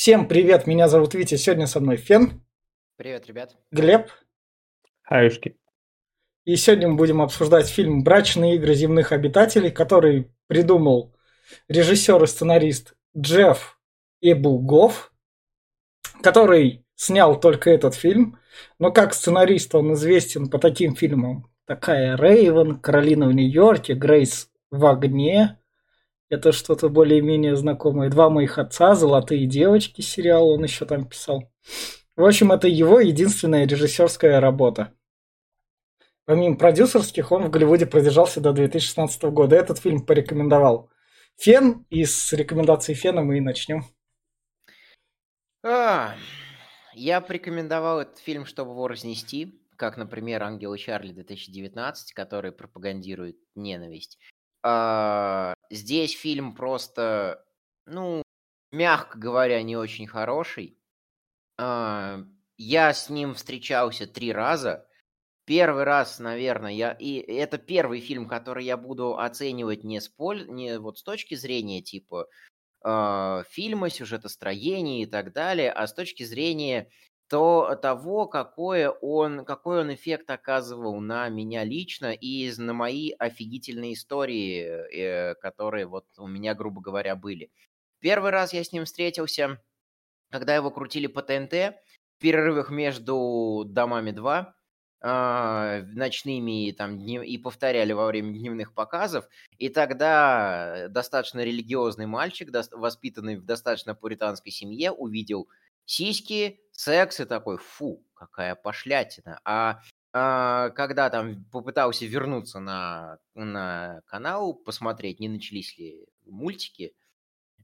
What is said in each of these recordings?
Всем привет, меня зовут Витя, сегодня со мной Фен. Привет, ребят. Глеб. Хаюшки. И сегодня мы будем обсуждать фильм «Брачные игры земных обитателей», который придумал режиссер и сценарист Джефф Эбулгов, который снял только этот фильм, но как сценарист он известен по таким фильмам, такая Рейвен, Каролина в Нью-Йорке, Грейс в огне, это что-то более-менее знакомое. Два моих отца, Золотые девочки сериал он еще там писал. В общем, это его единственная режиссерская работа. Помимо продюсерских, он в Голливуде продержался до 2016 года. Этот фильм порекомендовал Фен, и с рекомендацией Фена мы и начнем. А, я порекомендовал этот фильм, чтобы его разнести, как, например, «Ангелы Чарли» 2019, который пропагандирует ненависть. А, здесь фильм просто, ну, мягко говоря, не очень хороший. А, я с ним встречался три раза. Первый раз, наверное, я и это первый фильм, который я буду оценивать не с поль, не вот с точки зрения типа э, фильма, сюжетостроения и так далее, а с точки зрения то того, какое он, какой он эффект оказывал на меня лично и на мои офигительные истории, э, которые вот у меня, грубо говоря, были. Первый раз я с ним встретился, когда его крутили по ТНТ, в перерывах между «Домами 2», а, ночными там, днев... и повторяли во время дневных показов. И тогда достаточно религиозный мальчик, воспитанный в достаточно пуританской семье, увидел сиськи, секс и такой, фу, какая пошлятина. А, а когда там попытался вернуться на, на канал, посмотреть, не начались ли мультики,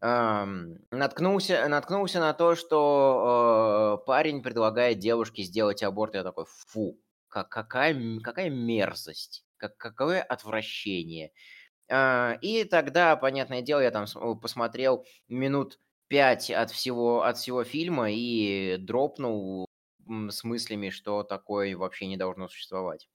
наткнулся, наткнулся на то, что э, парень предлагает девушке сделать аборт. Я такой, фу, как, какая, какая мерзость, как, какое отвращение. Э, и тогда, понятное дело, я там посмотрел минут 5 от всего, от всего фильма и дропнул с мыслями, что такое вообще не должно существовать.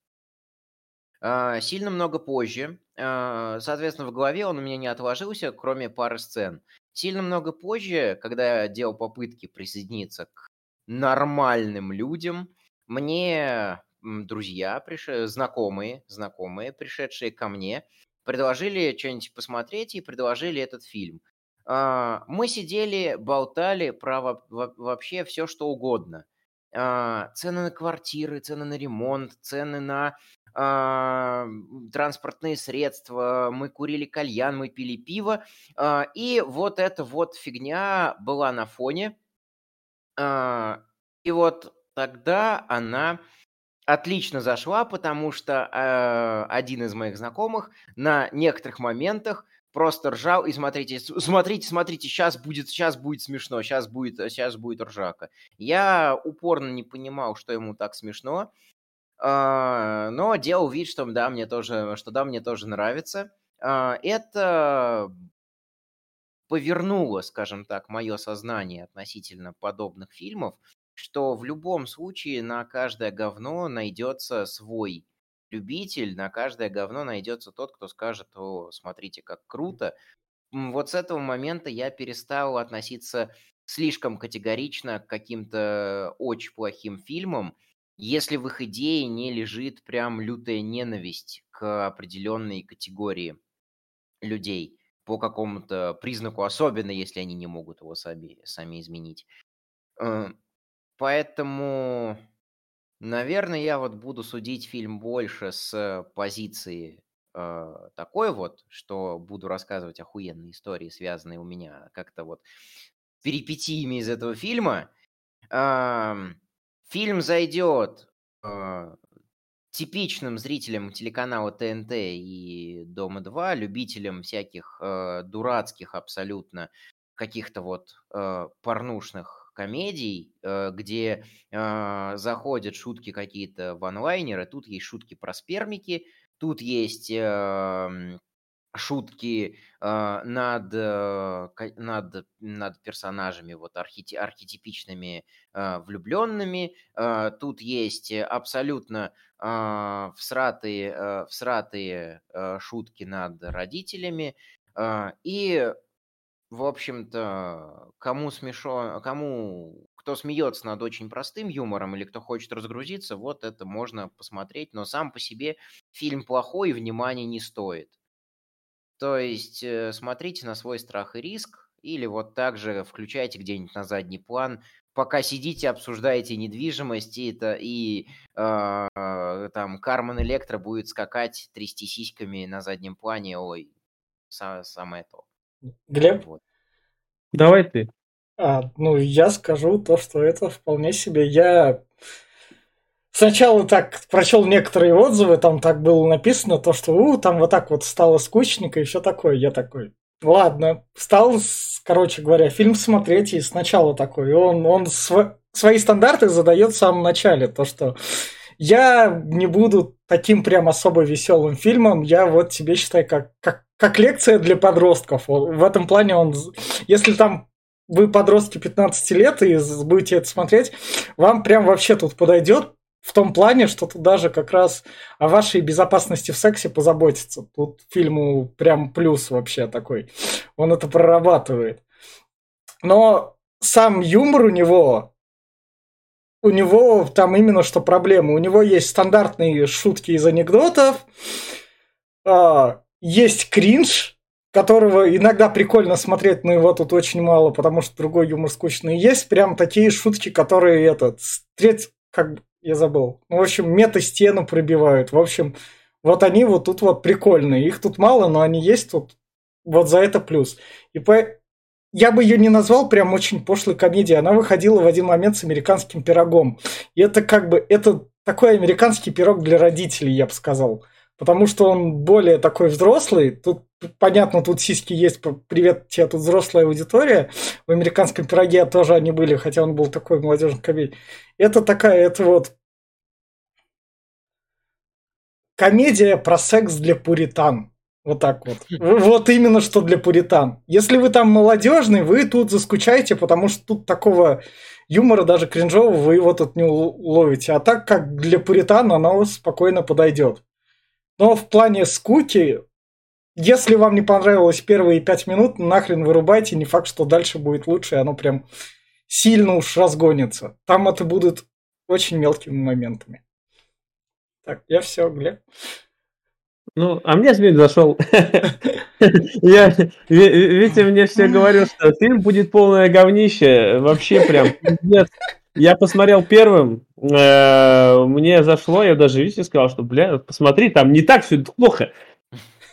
А, сильно много позже, а, соответственно, в голове он у меня не отложился, кроме пары сцен. Сильно много позже, когда я делал попытки присоединиться к нормальным людям, мне друзья, приш... знакомые, знакомые, пришедшие ко мне, предложили что-нибудь посмотреть и предложили этот фильм. А, мы сидели, болтали про вообще все, что угодно. А, цены на квартиры, цены на ремонт, цены на а, транспортные средства, мы курили кальян, мы пили пиво. И вот эта вот фигня была на фоне. И вот тогда она отлично зашла, потому что один из моих знакомых на некоторых моментах просто ржал, и смотрите, смотрите, смотрите, сейчас будет, сейчас будет смешно, сейчас будет, сейчас будет ржака. Я упорно не понимал, что ему так смешно, а, но делал вид, что да, мне тоже, что да, мне тоже нравится. А, это повернуло, скажем так, мое сознание относительно подобных фильмов, что в любом случае на каждое говно найдется свой любитель, на каждое говно найдется тот, кто скажет, о, смотрите, как круто. Вот с этого момента я перестал относиться слишком категорично к каким-то очень плохим фильмам, если в их идее не лежит прям лютая ненависть к определенной категории людей по какому-то признаку, особенно если они не могут его сами, сами изменить. Э, поэтому Наверное, я вот буду судить фильм больше с позиции э, такой вот, что буду рассказывать охуенные истории, связанные у меня как-то вот перипетиями из этого фильма. Э, фильм зайдет э, типичным зрителям телеканала ТНТ и Дома 2, любителям всяких э, дурацких абсолютно каких-то вот э, порнушных комедий, э, где э, заходят шутки какие-то в онлайнеры, тут есть шутки про спермики, тут есть эм, шутки э, над, над, над персонажами вот архети, архетипичными влюбленными, тут есть абсолютно всратые, всратые шутки над родителями, и в общем-то, кому смешо, кому кто смеется над очень простым юмором или кто хочет разгрузиться, вот это можно посмотреть, но сам по себе фильм плохой и внимания не стоит. То есть э, смотрите на свой страх и риск, или вот также включайте где-нибудь на задний план, пока сидите, обсуждаете недвижимость, и, это, и э, там Кармен Электро будет скакать, трясти сиськами на заднем плане, ой, са, самое то. Глеб? Вот. Давай ты. А, ну, я скажу то, что это вполне себе. Я сначала так прочел некоторые отзывы, там так было написано, то, что у, там вот так вот стало скучненько и все такое. Я такой, ладно, стал, короче говоря, фильм смотреть и сначала такой. Он, он св- свои стандарты задает в самом начале, то, что я не буду таким прям особо веселым фильмом, я вот тебе считаю как, как, как лекция для подростков. В этом плане он, если там вы подростки 15 лет и будете это смотреть, вам прям вообще тут подойдет, в том плане, что тут даже как раз о вашей безопасности в сексе позаботиться. Тут фильму прям плюс вообще такой. Он это прорабатывает. Но сам юмор у него, у него там именно что проблема. У него есть стандартные шутки из анекдотов, а, есть кринж, которого иногда прикольно смотреть, но его тут очень мало, потому что другой юмор скучный. Есть прям такие шутки, которые этот, треть, как я забыл. Ну, в общем, мета-стену пробивают. В общем, вот они вот тут вот прикольные. Их тут мало, но они есть тут. Вот за это плюс. И по... Я бы ее не назвал прям очень пошлой комедией. Она выходила в один момент с американским пирогом. И это как бы, это такой американский пирог для родителей, я бы сказал. Потому что он более такой взрослый. Тут, понятно, тут сиськи есть. Привет тебе, тут взрослая аудитория. В американском пироге тоже они были, хотя он был такой молодежный комедий. Это такая, это вот комедия про секс для пуритан. Вот так вот. Вот именно что для пуритан. Если вы там молодежный, вы тут заскучаете, потому что тут такого юмора даже кринжового вы его тут не уловите. А так как для пуритан оно спокойно подойдет. Но в плане скуки, если вам не понравилось первые пять минут, нахрен вырубайте, не факт, что дальше будет лучше, оно прям сильно уж разгонится. Там это будут очень мелкими моментами. Так, я все, Глеб. Ну, а мне Змей зашел. Я, видите, мне все говорил, что фильм будет полное говнище. Вообще прям нет. Я посмотрел первым, э, мне зашло, я даже, видите, сказал, что, бля, посмотри, там не так все плохо.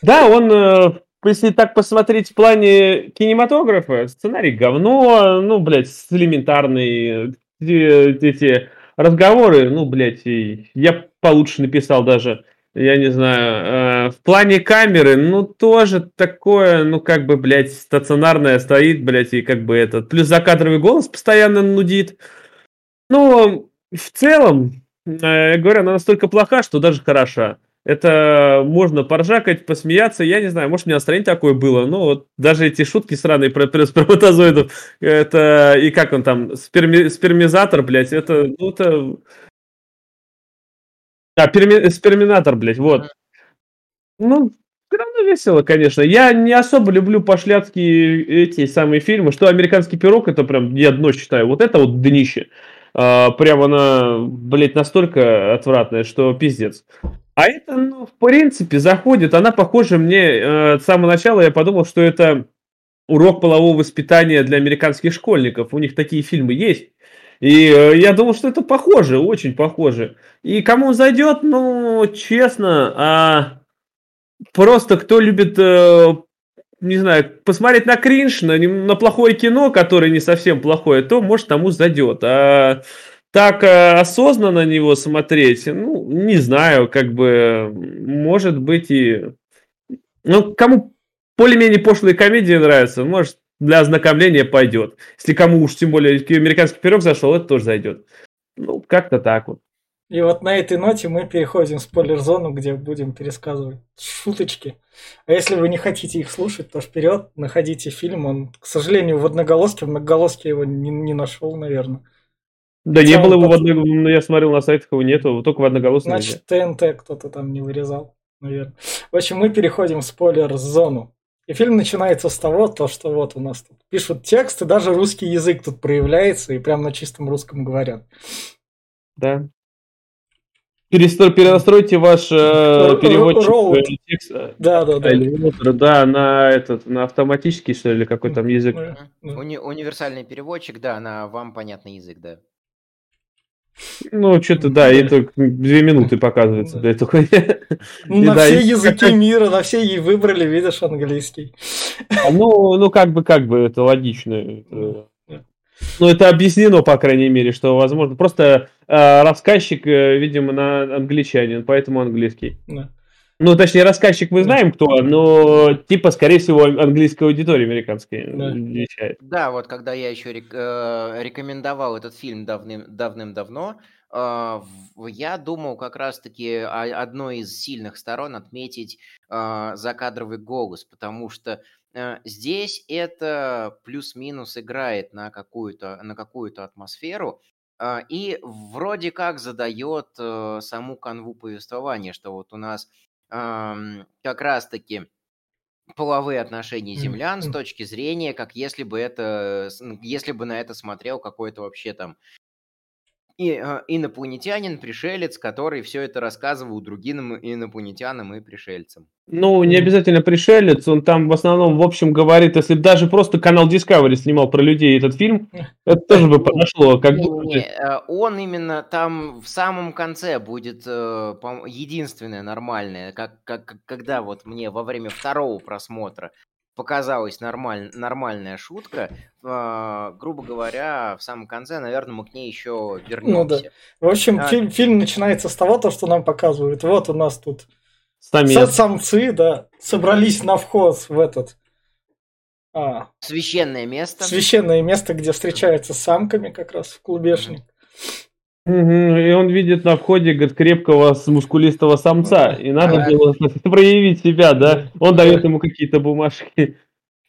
Да, он, э, если так посмотреть в плане кинематографа, сценарий говно, ну, блядь, элементарные э, эти разговоры, ну, блядь, я получше написал даже, я не знаю, в плане камеры, ну, тоже такое, ну, как бы, блядь, стационарное стоит, блядь, и как бы этот, плюс закадровый голос постоянно нудит, ну, в целом, э, я говорю, она настолько плоха, что даже хороша. Это можно поржакать, посмеяться. Я не знаю, может, у меня настроение такое было. Ну, вот даже эти шутки сраные про, про сперматозоидов. Это, и как он там, сперми, спермизатор, блядь, это, ну, это... А, перми, сперминатор, блядь, вот. Ну, все равно весело, конечно. Я не особо люблю пошляцкие эти самые фильмы. Что «Американский пирог» это прям я дно считаю. Вот это вот днище. А, прям она, блядь, настолько отвратная, что пиздец. А это, ну, в принципе, заходит. Она похожа мне э, с самого начала. Я подумал, что это урок полового воспитания для американских школьников. У них такие фильмы есть. И э, я думал, что это похоже, очень похоже. И кому зайдет, ну, честно, а просто кто любит э, не знаю, посмотреть на кринж, на, на плохое кино, которое не совсем плохое, то, может, тому зайдет. А так э, осознанно на него смотреть, ну, не знаю, как бы, может быть и... Ну, кому более-менее пошлые комедии нравятся, может, для ознакомления пойдет. Если кому уж тем более американский пирог зашел, это тоже зайдет. Ну, как-то так вот. И вот на этой ноте мы переходим в спойлер-зону, где будем пересказывать шуточки. А если вы не хотите их слушать, то вперед, находите фильм. Он, к сожалению, в одноголоске. В многоголоске его не, не нашел, наверное. Да Хотя не было его в одноголоске. Я смотрел на сайтах, его нету, только в одноголоске. Значит, ТНТ кто-то там не вырезал, наверное. В общем, мы переходим в спойлер-зону. И фильм начинается с того, то, что вот у нас тут пишут тексты, даже русский язык тут проявляется, и прям на чистом русском говорят. Да. Перестро... Перенастройте ваш э, переводчик Роут. э. Да, да, да. Элеватор, да, на этот, на автоматический, что ли, какой там язык. Уни- универсальный переводчик, да, на вам понятный язык, да. Ну, что-то, да, и только две минуты показывается Да. для этого. Ну, на да, все языки мира, на все и выбрали, видишь, английский. А, Ну, ну, как бы, как бы, это логично. Да. Ну, это объяснено, по крайней мере, что возможно. Просто э, рассказчик, э, видимо, на англичанин, поэтому английский. Да. Ну, точнее, рассказчик мы знаем кто, но типа, скорее всего, английская аудитория американская Да. вещает. Да, вот когда я еще рек- э, рекомендовал этот фильм давным, давным-давно, э, я думал как раз-таки одной из сильных сторон отметить э, закадровый голос, потому что э, здесь это плюс-минус играет на какую-то на какую-то атмосферу э, и вроде как задает э, саму канву повествования, что вот у нас как раз-таки половые отношения землян с точки зрения, как если бы это, н- если бы на это смотрел какой-то вообще там и, э, инопланетянин, пришелец, который все это рассказывал другим инопланетянам и пришельцам. Ну, не обязательно пришелец, он там в основном, в общем, говорит, если бы даже просто канал Discovery снимал про людей этот фильм, это тоже бы подошло. Как бы- э, он именно там в самом конце будет э, единственное нормальное, как, как- когда вот мне во время второго просмотра показалась нормаль, нормальная шутка, э, грубо говоря, в самом конце, наверное, мы к ней еще вернемся. В общем, А. фильм, фильм начинается с того, то, что нам показывают. Вот у нас тут Самец. са- самцы, да, собрались на вход в этот а, Священное место. священное место, где встречаются с самками как раз в клубешник. И он видит на входе говорит, крепкого мускулистого самца. И надо было проявить себя, да? Он Да. дает ему какие-то бумажки.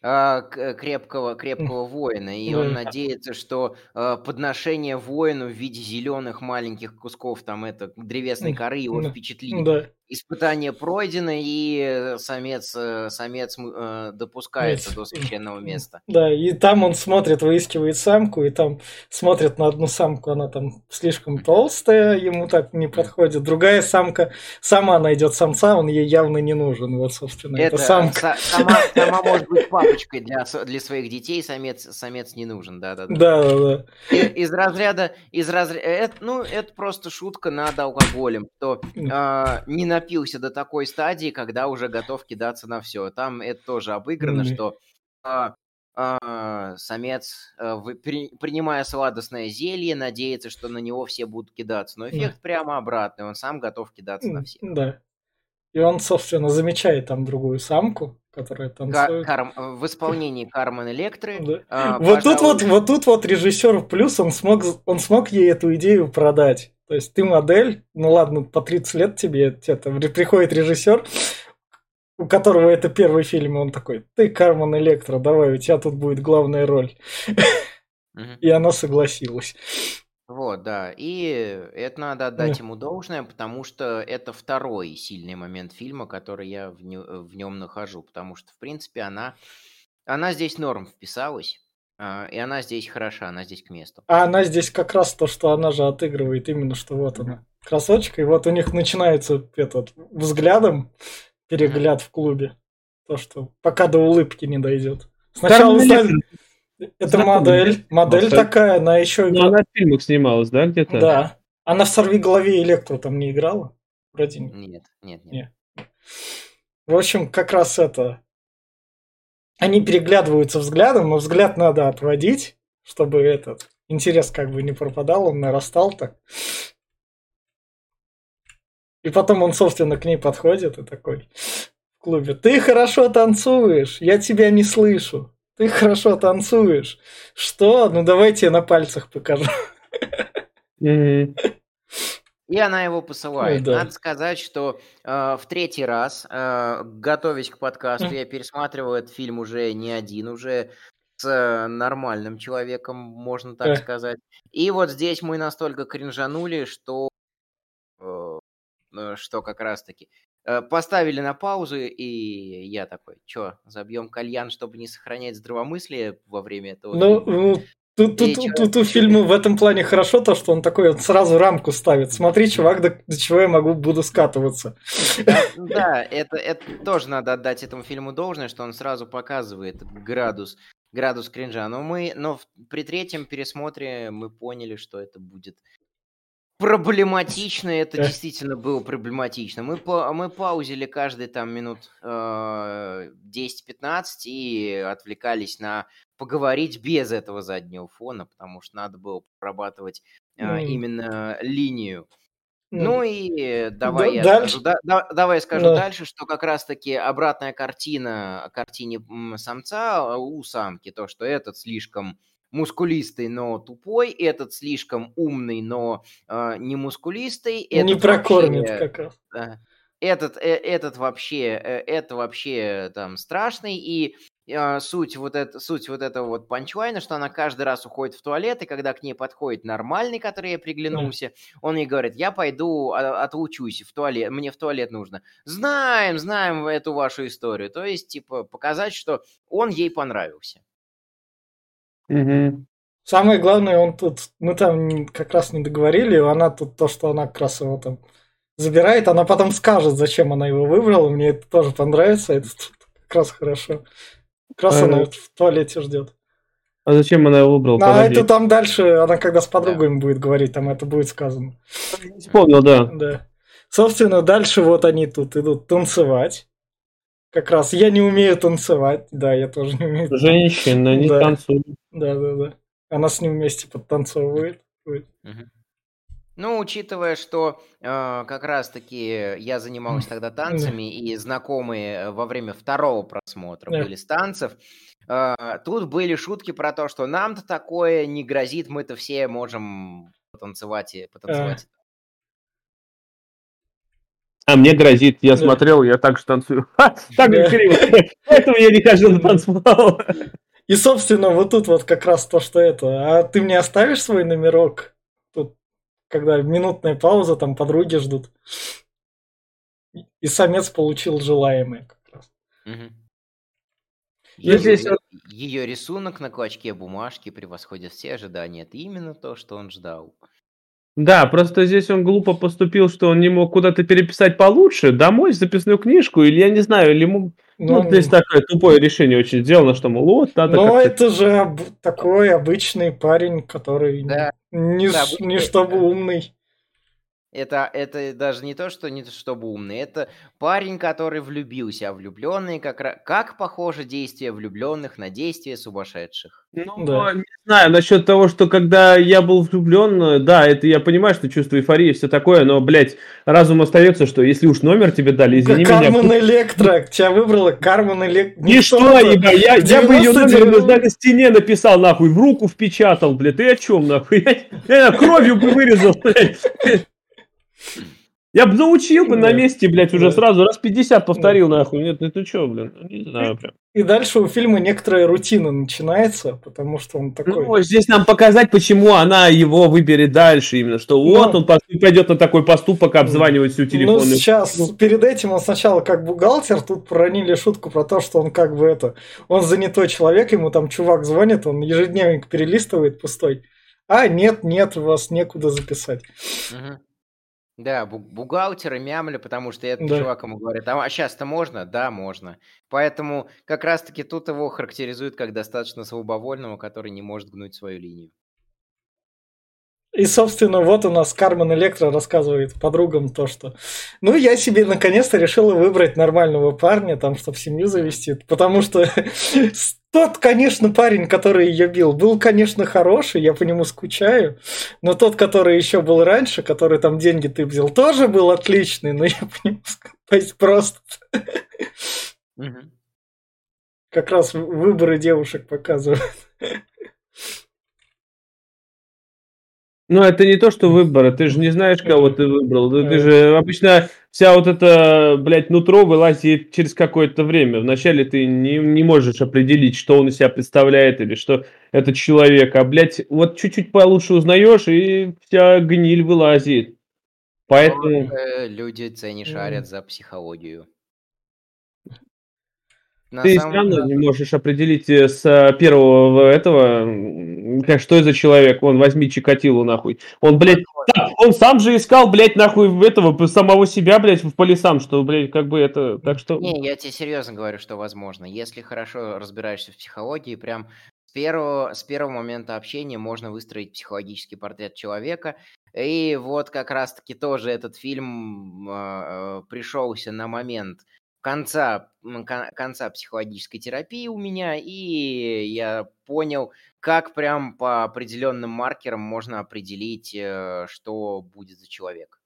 а, крепкого, крепкого воина, и он надеется, что а, подношение воину в виде зеленых маленьких кусков там это древесной коры его впечатлит. Да. Испытание пройдено, и э, самец, э, самец э, допускается до священного места. Да, и там он смотрит, выискивает самку, и там смотрит на одну самку, она там слишком толстая, ему так не подходит. Другая самка сама найдет самца, он ей явно не нужен. Вот, собственно, это, Это самка. са- сама, сама может быть папочкой для, для своих детей, самец, самец не нужен, да-да-да. Да, да, да. И- из разряда, из разряда, ну, это просто шутка над алкоголем, кто а, не напился до такой стадии, когда уже готов кидаться на все. Там это тоже обыграно, что а, а, самец, а, вы- при- принимая сладостное зелье, надеется, что на него все будут кидаться. Но эффект прямо обратный, он сам готов кидаться на всех. Да. И он, собственно, замечает там другую самку, которая танцует. Карм- в исполнении Кармен Электры. Да. а, Вот тут вот, пожалуй, вот тут вот режиссер плюс, он смог, он смог ей эту идею продать. То есть ты модель, ну ладно, по 30 лет тебе это, приходит режиссер, у которого это первый фильм, и он такой, ты Кармен Электро, давай, у тебя тут будет главная роль. мгм. И она согласилась. Вот, да. И это надо отдать Да. ему должное, потому что это второй сильный момент фильма, который я в, нем нахожу. Потому что, в принципе, она, она здесь норм вписалась. А, И она здесь хороша, она здесь к месту. А она здесь как раз то, что она же отыгрывает именно, что вот она, красоточка, и вот у них начинается этот взглядом перегляд в клубе. То, что пока до улыбки не дойдет. Сначала Электро, это знакомый, модель, модель Просто- такая, она еще Ну, она в фильмах снималась, да, где-то? Да. Она в «Сорви голове электро» там не играла? Вроде нет. Нет, нет, нет. Нет. В общем, как раз это... Они переглядываются взглядом, но взгляд надо отводить, чтобы этот интерес как бы не пропадал, он нарастал так. И потом он, собственно, к ней подходит и такой в клубе. Ты хорошо танцуешь, я тебя не слышу. Ты хорошо танцуешь. Что? Ну давайте я на пальцах покажу. Мгм. И она его посылает. Ой, да. Надо сказать, что э, в третий раз, э, готовясь к подкасту, я пересматривал этот фильм уже не один, уже с э, нормальным человеком, можно так Э. сказать. И вот здесь мы настолько кринжанули, что э, э, что как раз-таки э, поставили на паузу, и я такой, что, забьем кальян, чтобы не сохранять здравомыслие во время этого? Ну, ну Тут, тут, тут, тут у фильма в этом плане хорошо то, что он такой он сразу рамку ставит. Смотри, чувак, до, до чего я могу буду скатываться. Да, да это, это тоже надо отдать этому фильму должное, что он сразу показывает градус, градус кринжа. Но мы, но при третьем пересмотре мы поняли, что это будет проблематично, это действительно было проблематично. Мы, по, мы паузили каждый там минут э, 10-15 и отвлекались на поговорить без этого заднего фона, потому что надо было прорабатывать э, mm. именно линию. Mm. Ну и давай да, я дальше. скажу, да, да, давай я скажу да. дальше, что как раз-таки обратная картина о картине самца у самки, то, что этот слишком мускулистый, но тупой, этот слишком умный, но э, не мускулистый. Не прокормит вообще, как раз. Э, этот, э, этот вообще, э, это вообще там страшный, и э, суть, вот это, суть вот этого вот панчлайна, что она каждый раз уходит в туалет, и когда к ней подходит нормальный, который ей приглянулся, он ей говорит, я пойду а, отлучусь в туалет, мне в туалет нужно. Знаем, знаем эту вашу историю. То есть, типа, показать, что он ей понравился. Угу. Самое главное, он тут, мы там как раз не договорили, она тут то, что она как раз его там забирает, она потом скажет, зачем она его выбрала, мне это тоже понравится, это как раз хорошо. Как раз а, она в туалете ждет. А зачем она его выбрала? А Подожди. это там дальше, она когда с подругами да. будет говорить, там это будет сказано. Вспомнил, да. Да. Собственно, дальше вот они тут идут танцевать. Как раз я не умею танцевать, да, я тоже не умею. Женщина не да. танцует. Да, да, да. Она с ним вместе подтанцовывает. Ну, учитывая, что э, как раз-таки я занимался тогда танцами, и знакомые э, во время второго просмотра да. были с танцев, э, тут были шутки про то, что нам-то такое не грозит, мы-то все можем потанцевать и потанцевать. А мне грозит, я да. смотрел, я так же танцую. Ха, так же криво. Поэтому я не хожу на танцпол. И, собственно, вот тут вот как раз то, что это. А ты мне оставишь свой номерок? Тут, когда минутная пауза, там подруги ждут. И самец получил желаемое как раз. Угу. Ее, здесь... ее рисунок на клочке бумажки превосходит все ожидания. Это именно то, что он ждал. Да, просто здесь он глупо поступил, что он не мог куда-то переписать получше, домой записную книжку, или я не знаю, или ему... Ну, ну здесь такое тупое решение очень сделано, что, мол, вот, надо Но это же об... такой обычный парень, который да. не, да, не чтобы умный. Это, это даже не то, что не то, чтобы умный, это парень, который влюбился, а влюбленные как как похоже действие влюбленных на действие сумасшедших. Ну, да. не знаю, насчет того, что когда я был влюблен, да, это я понимаю, что чувство эйфории, все такое, но, блядь, разум остается, что если уж номер тебе дали, извини Кармен меня. Кармен Электро, тебя выбрала Кармен Электро. Не что, еба, я, я бы ее номер на, на стене написал, нахуй, в руку впечатал, блядь, ты о чем, нахуй? Я, я кровью бы вырезал, блядь. Я бы научил бы на месте, блядь, уже сразу раз 50 повторил, нахуй. Нет, это что, блин, ну, не знаю прям. И дальше у фильма некоторая рутина начинается, потому что он такой... Ну, здесь нам показать, почему она его выберет дальше, именно, что ну, вот он пойдет на такой поступок, обзванивать всю телефонную... Ну, сейчас, перед этим он сначала как бухгалтер, тут проронили шутку про то, что он как бы это... Он занятой человек, ему там чувак звонит, он ежедневник перелистывает пустой. А, нет, нет, у вас некуда записать. Угу. Да, бу- бухгалтеры мямли, потому что этот Да. чувак ему говорит, а сейчас-то можно? Да, можно. Поэтому как раз-таки тут его характеризуют как достаточно слабовольного, который не может гнуть свою линию. И, собственно, вот у нас Кармен Электро рассказывает подругам то, что ну, я себе наконец-то решила выбрать нормального парня, там, чтобы семью завести, потому что тот, конечно, парень, который ее бил, был, конечно, хороший, я по нему скучаю, но тот, который еще был раньше, который там деньги ты взял, тоже был отличный, но я по нему скучаю. Просто... Как раз выборы девушек показывают. Ну, это не то, что выбор, ты же не знаешь, кого ты выбрал. Ты же обычно вся вот эта, блядь, нутро вылазит через какое-то время. Вначале ты не, не можешь определить, что он из себя представляет или что это человек. А, блядь, вот чуть-чуть получше узнаешь, и вся гниль вылазит. Поэтому... Э, Люди цени шарят за психологию. На Ты самом- все равно не можешь определить э, с э, первого этого, как что это за человек. Вон, возьми Чикатилу, нахуй. Он, блядь, так, он сам же искал, блядь, нахуй этого, самого себя, блядь, по лесам, что, блядь, как бы это... Так что... Не, я тебе серьезно говорю, что возможно. Если хорошо разбираешься в психологии, прям с первого, с первого момента общения можно выстроить психологический портрет человека. И вот как раз-таки тоже этот фильм э, пришелся на момент конца, конца психологической терапии у меня, и я понял, как прям по определенным маркерам можно определить, э, что будет за человек.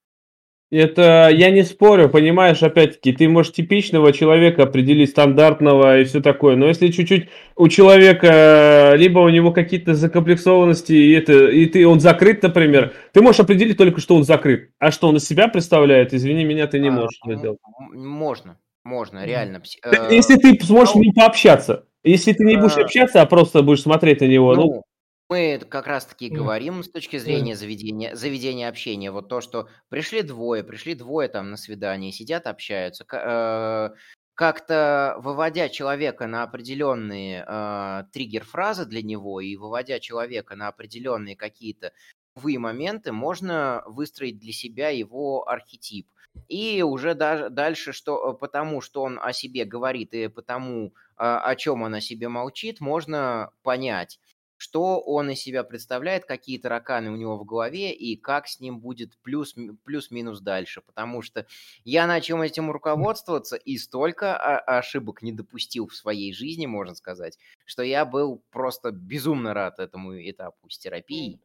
Это я не спорю, понимаешь, опять-таки, ты можешь типичного человека определить, стандартного и все такое, но если чуть-чуть у человека, либо у него какие-то закомплексованности, и, это, и ты, он закрыт, например, ты можешь определить только, что он закрыт, а что он из себя представляет, извини меня, ты не А, можешь это м- сделать. м- Можно, можно, реально. э, Если ты сможешь с ним пообщаться, если ты не будешь А, общаться, а просто будешь смотреть на него, ну, Ну, мы как раз-таки Мгм. говорим с точки зрения заведения, заведения общения. Вот то, что пришли двое, пришли двое там на свидание, сидят, общаются. э, Как-то выводя человека на определенные э, триггер-фразы для него и выводя человека на определенные какие-то новые моменты, можно выстроить для себя его архетип. И уже даже дальше, что, э, потому что он о себе говорит и потому, а, о чем он о себе молчит, можно понять, что он из себя представляет, какие тараканы у него в голове и как с ним будет плюс, плюс-минус дальше. Потому что я начал этим руководствоваться и столько о- ошибок не допустил в своей жизни, можно сказать, что я был просто безумно рад этому этапу с терапией.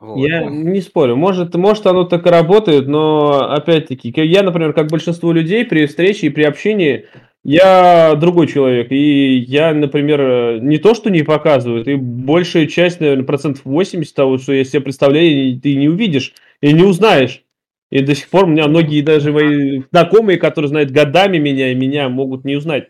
Вот. Я не спорю, может, может оно так и работает, но опять-таки, я, например, как большинство людей при встрече и при общении, я другой человек, и я, например, не то, что не показываю, ты большая часть, наверное, процентов 80 того, что я себе представляю, ты не увидишь и не узнаешь. И до сих пор у меня многие даже мои знакомые, которые знают годами меня и меня, могут не узнать.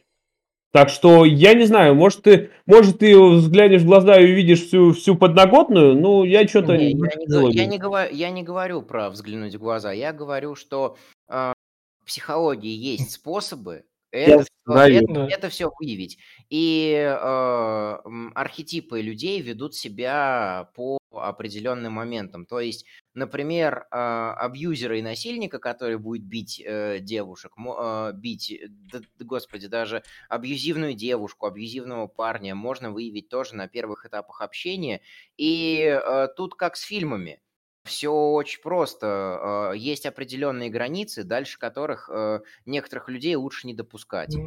Так что я не знаю, может ты, может ты взглянешь в глаза и увидишь всю, всю подноготную, ну я что-то Не, не, я, не, я, не говорю, я не говорю про взглянуть в глаза, я говорю, что э, в психологии есть способы это, всё- знаю. это, Да. это все выявить. И э, архетипы людей ведут себя по определенным моментам. То есть, например, абьюзера и насильника, который будет бить э, девушек, э, бить, э, да- господи, даже абьюзивную девушку, абьюзивного парня можно выявить тоже на первых этапах общения. И э, тут как с фильмами. Все очень просто. Э, Есть определенные границы, дальше которых э, некоторых людей лучше не допускать.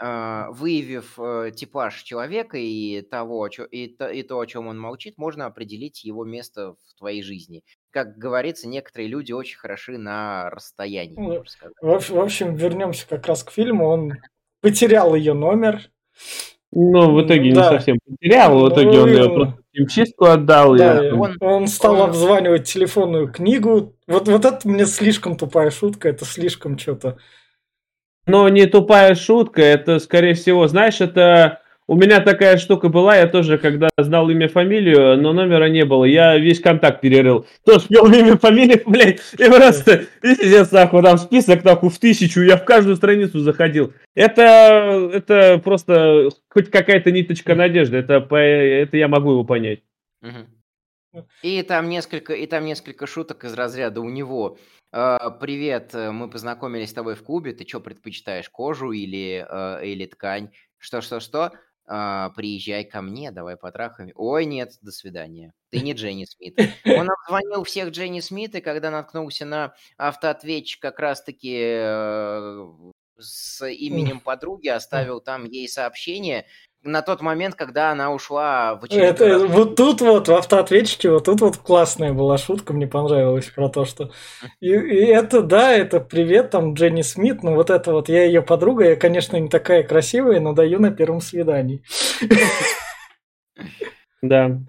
Ну, А, Выявив э, типаж человека и, того, и, то, и то, о чем он молчит, можно определить его место в твоей жизни. Как говорится, некоторые люди очень хороши на расстоянии, Ну. В, общ- в общем, вернемся как раз к фильму. Он потерял ее номер. Ну, в итоге не Да. совсем потерял, в Ну, итоге он ее просто химчистку отдал. и Да, там- он- он, стал он- обзванивать телефонную книгу. Вот, вот это мне слишком тупая шутка, это слишком что-то. Но не тупая шутка, это, скорее всего, знаешь, это... У меня такая штука была, я тоже, когда знал имя, фамилию, но номера не было, я весь контакт перерыл. Тоже ввел имя, фамилию, блядь, и просто, пиздец, нахуй, там список, нахуй, в тысячу, я в каждую страницу заходил. Это, это просто хоть какая-то ниточка надежды, это, это я могу его понять. И там несколько, и там несколько шуток из разряда у него. Э, Привет, э, мы познакомились с тобой в клубе. Ты что предпочитаешь, кожу или, э, или ткань? Что, что, что? «А, приезжай ко мне, давай потрахаем. Ой, нет, до свидания. Ты не Дженни Смит. Он обзвонил всех Дженни Смит, и когда наткнулся на автоответчик как раз-таки э, с именем подруги, оставил там ей сообщение на тот момент, когда она ушла в очередной Это, раз. вот тут вот, в автоответчике, вот тут вот классная была шутка, мне понравилась про то, что... И, и это, да, это привет, там, Дженни Смит, ну вот это вот, я ее подруга, я, конечно, не такая красивая, но даю на первом свидании. Да.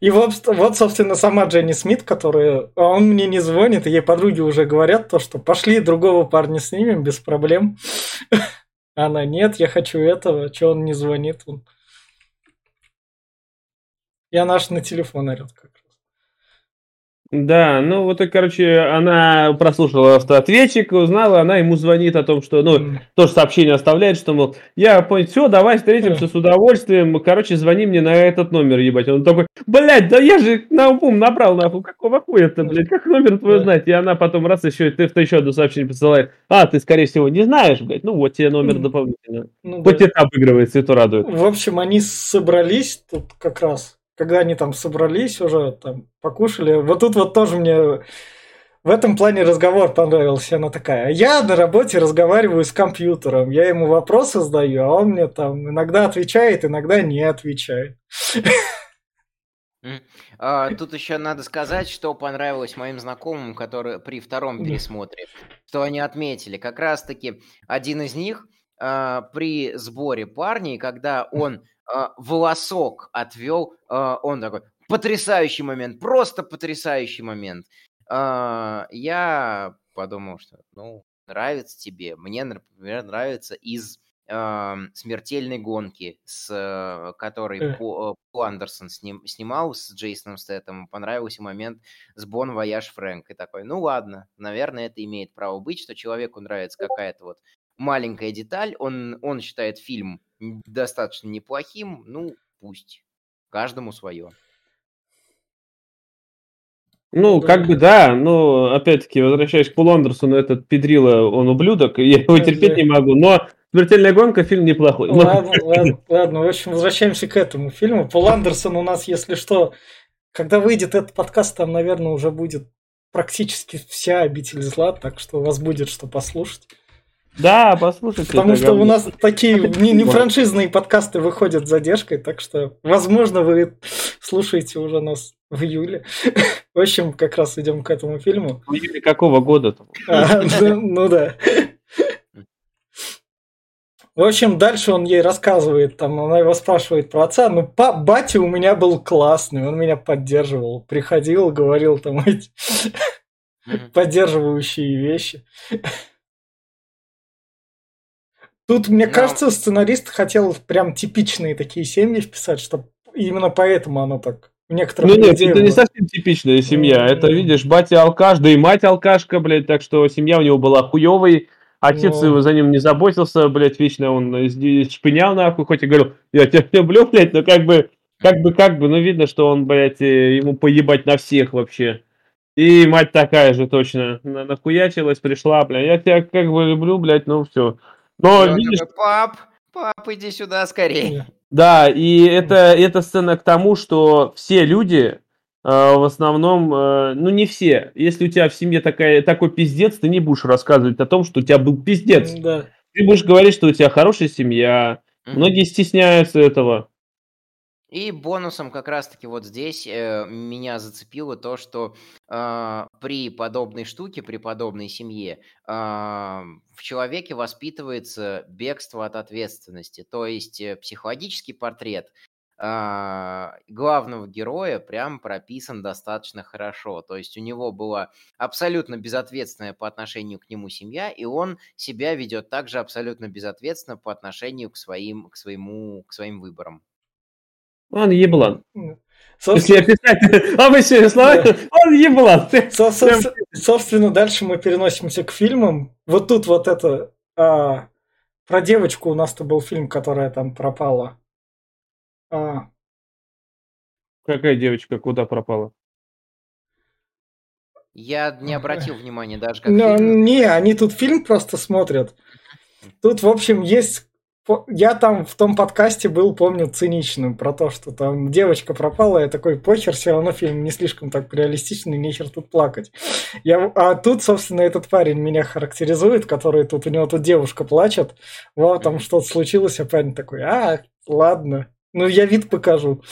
И вот, вот, собственно, сама Дженни Смит, которая... а Он мне не звонит, и ей подруги уже говорят то, что пошли другого парня снимем без проблем. Она, нет, я хочу этого, что он не звонит. Он... И она аж на телефон орет как. Да, ну вот, и, короче, она прослушала автоответчик, узнала, она ему звонит о том, что, ну, тоже сообщение оставляет, что, мол, я понял, все, давай встретимся с удовольствием, короче, звони мне на этот номер, ебать. Он такой, блядь, да я же на ум набрал, нахуй, какого хуя-то, блядь, как номер твой знать? И она потом раз еще, ты еще одно сообщение посылает, а, ты, скорее всего, не знаешь, блядь, ну вот тебе номер дополнительно. Ну, Хоть да. это обыгрывается, это радует. В общем, они собрались тут как раз когда они там собрались уже, там, покушали. Вот тут вот тоже мне в этом плане разговор понравился. Она такая, я на работе разговариваю с компьютером, я ему вопросы задаю, а он мне там иногда отвечает, иногда не отвечает. А, тут еще надо сказать, что понравилось моим знакомым, которые при втором пересмотре, что они отметили. Как раз-таки один из них а, при сборе парней, когда он волосок отвел, э, он такой, потрясающий момент, просто потрясающий момент. Э, я подумал, что, ну, нравится тебе. Мне, например, нравится из э, смертельной гонки, с э, которой э. По, Пол Андерсон сним, снимал с Джейсоном Стэтхэмом. Понравился момент с Bon voyage, Фрэнк. И такой, ну ладно, наверное, это имеет право быть, что человеку нравится какая-то вот маленькая деталь. Он, он считает фильм достаточно неплохим, ну, пусть. Каждому свое. Ну, как бы да, но опять-таки, возвращаясь к Полу Андерсону, этот Педрила, он ублюдок, я его терпеть не могу, но «Смертельная гонка» фильм неплохой. Ладно, ладно, ладно, в общем, возвращаемся к этому фильму. Пол Андерсон у нас, если что, когда выйдет этот подкаст, там, наверное, уже будет практически вся обитель зла, так что у вас будет что послушать. Да, послушайте. Потому что у нас такие не, не франшизные подкасты выходят с задержкой, так что, возможно, вы слушаете уже нас в июле. В общем, как раз идем к этому фильму. В июле какого года? А, ну да. В общем, дальше он ей рассказывает, там, она его спрашивает про отца. Ну, па, батя у меня был классный, он меня поддерживал. Приходил, говорил там эти поддерживающие вещи. Тут, мне Но... кажется, сценарист хотел прям типичные такие семьи вписать, что именно поэтому оно так некоторых Ну нет, это было. не совсем типичная семья. Mm-hmm. Это, видишь, батя алкаш, да и мать алкашка, блядь, так что семья у него была хуевой. Отец ну... его за ним не заботился, блядь, вечно он шпынял нахуй, хоть и говорил, я тебя люблю, блядь, но как бы, как бы, как бы, ну видно, что он, блядь, э, ему поебать на всех вообще. И мать такая же точно, нахуячилась, пришла, блядь, я тебя как бы люблю, блядь, ну все. Но, и видишь... Такой, пап, пап, иди сюда скорее. Да, и это, это сцена к тому, что все люди, э, в основном, э, ну не все. Если у тебя в семье такая, такой пиздец, ты не будешь рассказывать о том, что у тебя был пиздец. Да. Ты будешь говорить, что у тебя хорошая семья. Многие стесняются этого. И бонусом как раз-таки вот здесь э, меня зацепило то, что э, при подобной штуке, при подобной семье э, в человеке воспитывается бегство от ответственности. То есть э, психологический портрет э, главного героя прям прописан достаточно хорошо. То есть у него была абсолютно безответственная по отношению к нему семья, и он себя ведет также абсолютно безответственно по отношению к своим, к своему, к своим выборам. Он еблан. Собственно... Если описать обычными словами, он еблан. Собственно, дальше мы переносимся к фильмам. Вот тут вот это... А, про девочку у нас-то был фильм, которая там пропала. А. Какая девочка куда пропала? Я не обратил внимания даже как Но, фильм. Не, они тут фильм просто смотрят. Тут, в общем, есть я там в том подкасте был, помню, циничным про то, что там девочка пропала, я такой, похер, все равно фильм не слишком так реалистичный, нехер тут плакать. Я, а тут, собственно, этот парень меня характеризует, который тут, у него тут девушка плачет, вот там что-то случилось, а парень такой, а, ладно, ну, я вид покажу.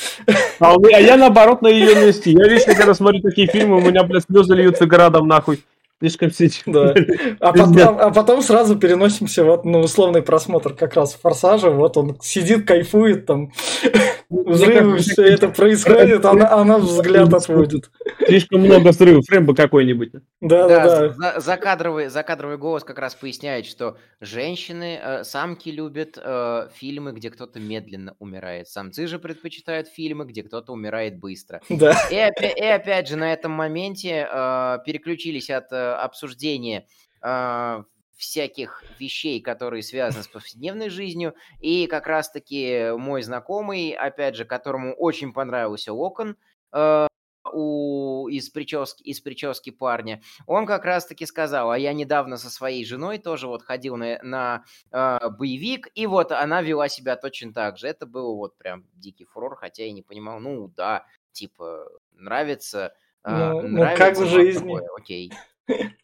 А, а я наоборот на ее месте. Я вечно, когда смотрю такие фильмы, у меня, блядь, слезы льются градом, нахуй. Слишком сейчас. Да. А, потом, а потом сразу переносимся вот на условный просмотр как раз Форсажа. Вот он сидит, кайфует там. взрывы, все это происходит, она, она взгляд отводит. Слишком много взрывов, Рэмбо какой-нибудь. Да, да, да. За, закадровый, закадровый голос как раз поясняет, что женщины, э, самки любят э, фильмы, где кто-то медленно умирает. Самцы же предпочитают фильмы, где кто-то умирает быстро. Да. И, опять, и опять же на этом моменте э, переключились от э, обсуждения э, всяких вещей, которые связаны с повседневной жизнью. И как раз-таки мой знакомый, опять же, которому очень понравился Локон, э, у, из, прически, из прически парня, он как раз-таки сказал, а я недавно со своей женой тоже вот ходил на, на э, боевик, и вот она вела себя точно так же. Это был вот прям дикий фурор, хотя я не понимал, ну да, типа, нравится, э, Ну, ну, нравится как в жизни. такое, окей.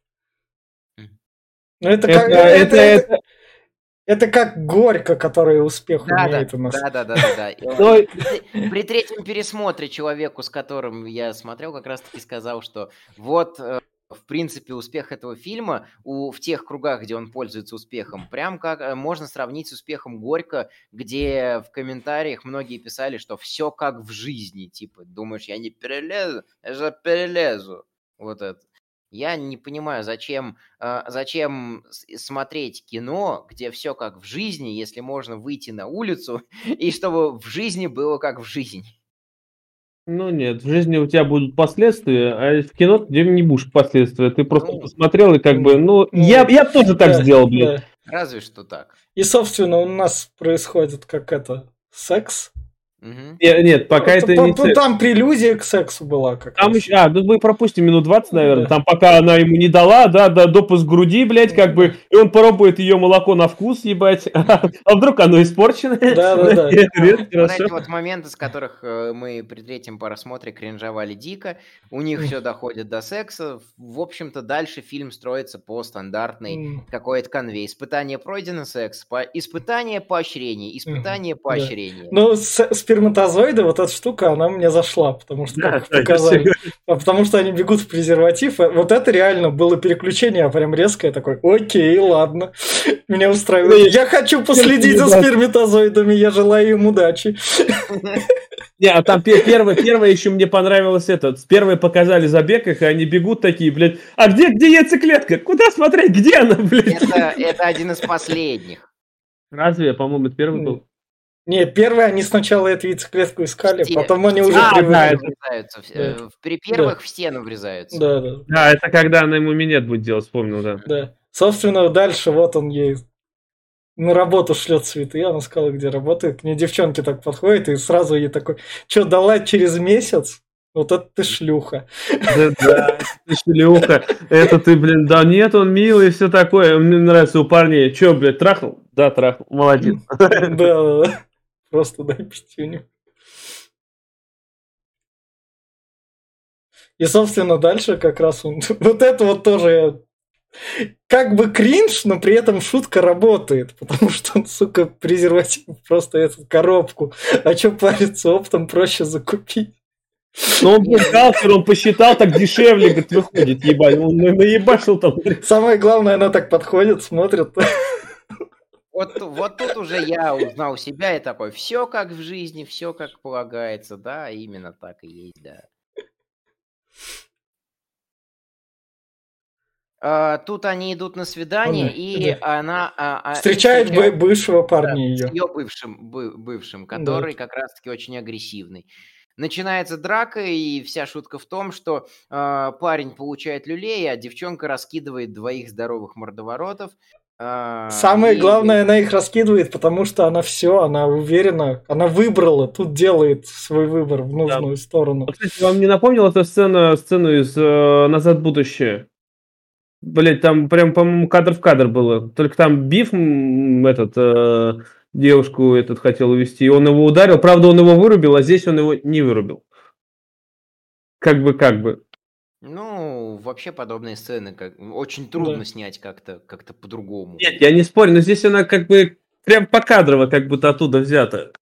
Ну, это, Это, как, это, это, это, это- как горько, который успех Да, да, умеет у нас. да, да, да, да, да. Он при третьем пересмотре человеку, с которым я смотрел, как раз-таки сказал, что вот, э, в принципе, успех этого фильма у, в тех кругах, где он пользуется успехом, прям как э, можно сравнить с успехом Горько, где в комментариях многие писали, что все как в жизни, типа, думаешь, я не перелезу, я же перелезу. Вот это. Я не понимаю, зачем, э, зачем смотреть кино, где все как в жизни, если можно выйти на улицу, и чтобы в жизни было как в жизни. Ну нет, в жизни у тебя будут последствия, а в кино ты не будешь последствия. Ты просто Ну, посмотрел и как бы, ну, ну, я, я тоже так Да, сделал, блин. да. Разве что так. И, собственно, у нас происходит как это, секс. Не- Нет, пока Ну, это по- не секс. Там прелюдия к сексу была как Там раз. еще, а, ну мы пропустим минут 20, наверное. Да. Там пока она ему не дала, да, да, допуск груди, блядь, как бы, и он попробует ее молоко на вкус, ебать. А вдруг оно испорченное? Да, да, да. Вот эти вот моменты, с которых э, мы при третьем просмотре кринжовали дико, у них все доходит до секса. В общем-то, дальше фильм строится по стандартной какой-то конве. Испытание пройдено, секс. Испытание поощрение. Испытание поощрение. Ну, с- сперматозоиды, вот эта штука, она мне зашла, потому что Да, как да, показали. А Потому что они бегут в презерватив. а Вот это реально было переключение, а прям резкое такой. Окей, ладно. Меня устраивает. Я хочу последить за Да. сперматозоидами. Я желаю им удачи. Не, а там пе- первое, первое еще мне понравилось это. Первые показали забег их, и они бегут такие, блядь. А где, где яйцеклетка? Куда смотреть? Где она, блядь? Это, это один из последних. Разве, по-моему, это первый был? Не, первые они сначала эту яйцеклетку искали, Те- потом они уже А, да, привыкли. врезаются. в- Да. э, в- При первых в стену врезаются. Да, да, Да, это когда она ему минет будет делать, вспомнил, да. да. Собственно, дальше вот он ей на работу шлет цветы, она сказала, где работает. К ней девчонки так подходят, и сразу ей такой, что, дала через месяц? Вот это ты шлюха. Да, да, ты шлюха. Это ты, блин, да нет, он милый и все такое. Мне нравится у парней. Че, блядь, трахнул? Да, трахнул. Молодец. Да, да, да. Просто дай пятюню. И, собственно, дальше как раз он... Вот это вот тоже как бы кринж, но при этом шутка работает, потому что он, сука, презерватив просто эту коробку. А что париться, оптом проще закупить. Но он бухгалтер, он посчитал, так дешевле, говорит, выходит, ебать. Он на- наебашил там. Самое главное, она так подходит, смотрит. Вот, вот тут уже я узнал себя и такой, все как в жизни, все как полагается, да, именно так и есть, да. А, тут они идут на свидание, Ага, и да. она... а, а, Встречает встречает- бывшего парня Да, ее. Ее бывшим, бы- бывшим, который как раз-таки очень агрессивный. Начинается драка, и вся шутка в том, что э, парень получает люлей, а девчонка раскидывает двоих здоровых мордоворотов. Самое и- главное, она их раскидывает, потому что она все, она уверена, она выбрала, тут делает свой выбор в нужную сторону. Вот, Кстати, вам не напомнил эту сцену, сцену из э, «Назад в будущее»? Блять, там прям, по-моему, кадр в кадр было. Только там Биф этот, э, девушку этот хотел увести, и он его ударил. Правда, он его вырубил, а здесь он его не вырубил. Как бы, как бы. Ну, вообще подобные сцены как очень трудно Да. снять как-то как по-другому. Нет, я не спорю, но здесь она как бы прям покадрово как будто оттуда взята.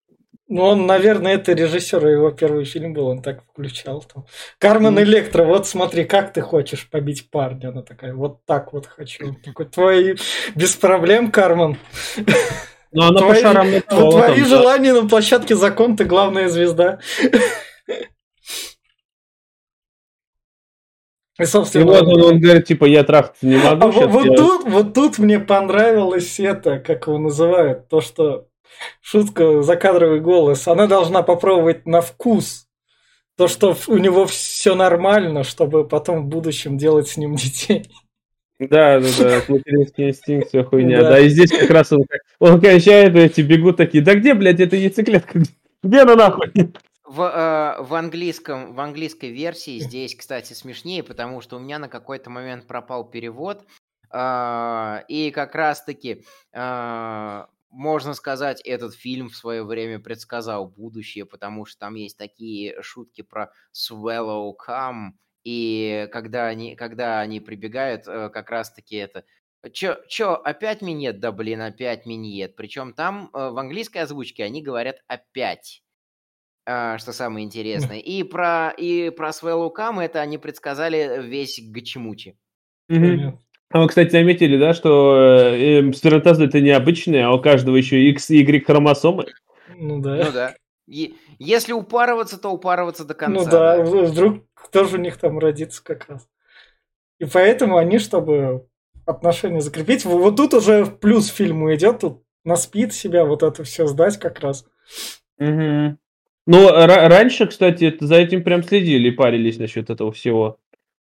Ну, он, наверное, это режиссер, его первый фильм был, он так включал. Там. Кармен Ну. Электро, вот смотри, как ты хочешь побить парня? Она такая, вот так вот хочу. Он такой, твои без проблем, Кармен. Но она по Твои- шарам напала Твои желания на площадке закон, ты главная звезда. И, И собственно, вот он, он говорит, типа, я трахаться не могу а щас, вот, я- тут, вот тут мне понравилось это, как его называют, то, что шутка закадровый голос, она должна попробовать на вкус. То, что у него все нормально, чтобы потом в будущем делать с ним детей. Да, да, да, материнский инстинкт, вся хуйня. Да. Да. и здесь как раз он, он кончает, и эти бегут такие, да где, блядь, эта яйцеклетка? Где она нахуй? В, э, в английском, в английской версии здесь, кстати, смешнее, потому что у меня на какой-то момент пропал перевод, а, и как раз-таки а, можно сказать, этот фильм в свое время предсказал будущее, потому что там есть такие шутки про swallow come, и когда они, когда они прибегают, э, как раз-таки это Чё, чё, опять минет? Да блин, опять минет. Причем там э, в английской озвучке они говорят опять. А, что самое интересное. И про, и про Swallow Come это они предсказали весь Гачимучи. Мгм. А вы, кстати, заметили, да, что э, э, сперматозоиды это необычные, а у каждого еще X и Y хромосомы? Ну Ну да. да. Е- если упарываться, то упарываться до конца. Ну да, в- вдруг тоже у них там родится как раз. И поэтому они, чтобы отношения закрепить, вот тут уже в плюс фильму идет, тут на спид себя вот это все сдать как раз. Мгм. Ну, ра- раньше, кстати, за этим прям следили и парились насчет этого всего.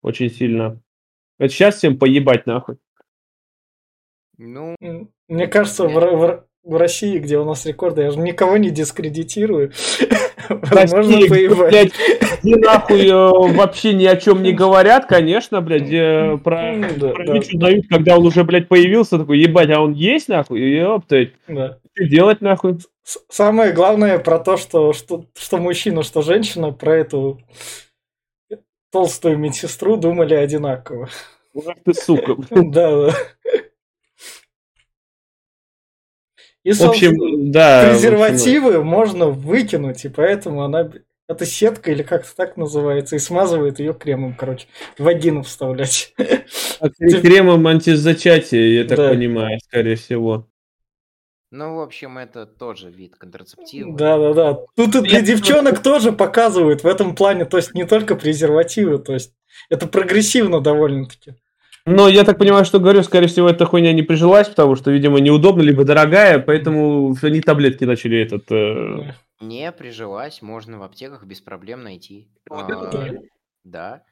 Очень сильно. Это сейчас всем поебать нахуй. Ну, Мне кажется, в, в в России, где у нас рекорды, я же никого не дискредитирую. Возможно, поебать. где нахуй э, вообще ни о чем не говорят, конечно, блядь, про, Ну, про да, Вичу дают, когда он уже, блядь, появился, такой, ебать, а он есть, нахуй, ёптать, что делать, нахуй? Самое главное про то, что, что, что мужчина, что женщина, про эту толстую медсестру думали одинаково. Ах ты, сука. Да, да. И, В общем, да. в общем, презервативы можно выкинуть, и поэтому она... Это сетка или как-то так называется, и смазывает ее кремом, короче. В вагину вставлять. а Кремом антизачатия, я так Да. понимаю, скорее всего. ну, в общем, это тоже вид контрацептива. Да, да, да. Тут и для девчонок тоже показывают в этом плане, то есть не только презервативы, то есть это прогрессивно довольно-таки. Но я так понимаю, что говорю, скорее всего, эта хуйня не прижилась, потому что, видимо, неудобно, либо дорогая, поэтому они таблетки начали этот... э, Не прижилась, можно в аптеках без проблем найти. Вот А, это да.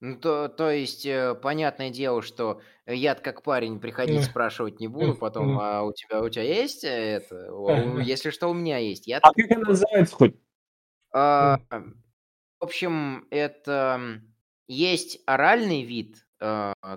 Ну, то, то есть, э, понятное дело, что я как парень приходить спрашивать не буду, потом, а у тебя у тебя есть э, это? Если что, у меня есть. Я А как она называется хоть? А, В общем, это есть оральный вид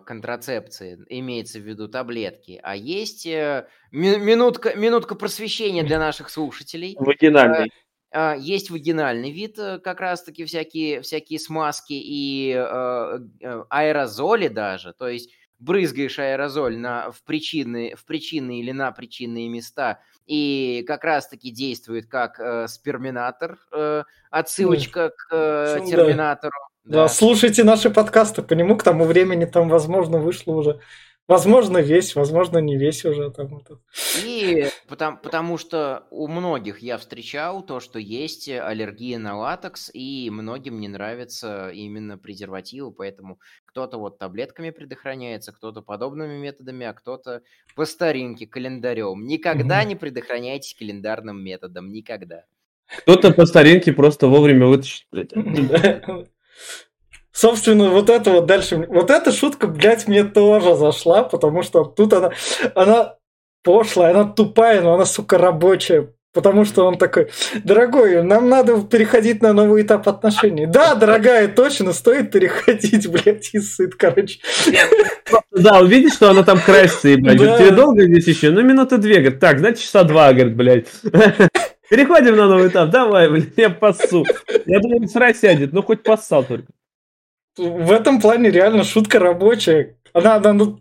контрацепции, имеется в виду таблетки, а есть э, ми- минутка, минутка просвещения для наших слушателей. Вагинальный. А, Есть вагинальный вид, э, как раз-таки всякие, всякие смазки и э, э, аэрозоли даже. То есть брызгаешь аэрозоль на, в, причинные, в причинные или на причинные места, и как раз-таки действует как э, сперминатор, э, отсылочка к э, терминатору. Да, слушайте наши подкасты, по нему к тому времени там, возможно, вышло уже. Возможно, весь, возможно, не весь уже там. это. И потому, потому что у многих я встречал то, что есть аллергия на латекс, и многим не нравятся именно презервативы, поэтому кто-то вот таблетками предохраняется, кто-то подобными методами, а кто-то по старинке календарем. Никогда Мгм. не предохраняйтесь календарным методом, никогда. Кто-то по старинке просто вовремя вытащит, блядь. Да. Собственно, вот это вот дальше. Вот эта шутка, блядь, мне тоже зашла, потому что тут она, она пошлая, она тупая, но она, сука, рабочая. Потому что он такой, дорогой, нам надо переходить на новый этап отношений. Да, дорогая, точно, стоит переходить, блядь, и сыт, короче. Да, видит, что она там красится, и, блядь. Да. Тебе долго здесь еще? Ну, минуты две. Говорит, так, значит, часа два, говорит, блядь. Переходим на новый этап. Давай, блядь, я пассу. Я думаю, срай сядет, ну, хоть поссал только. В этом плане реально шутка рабочая. Она, она ну,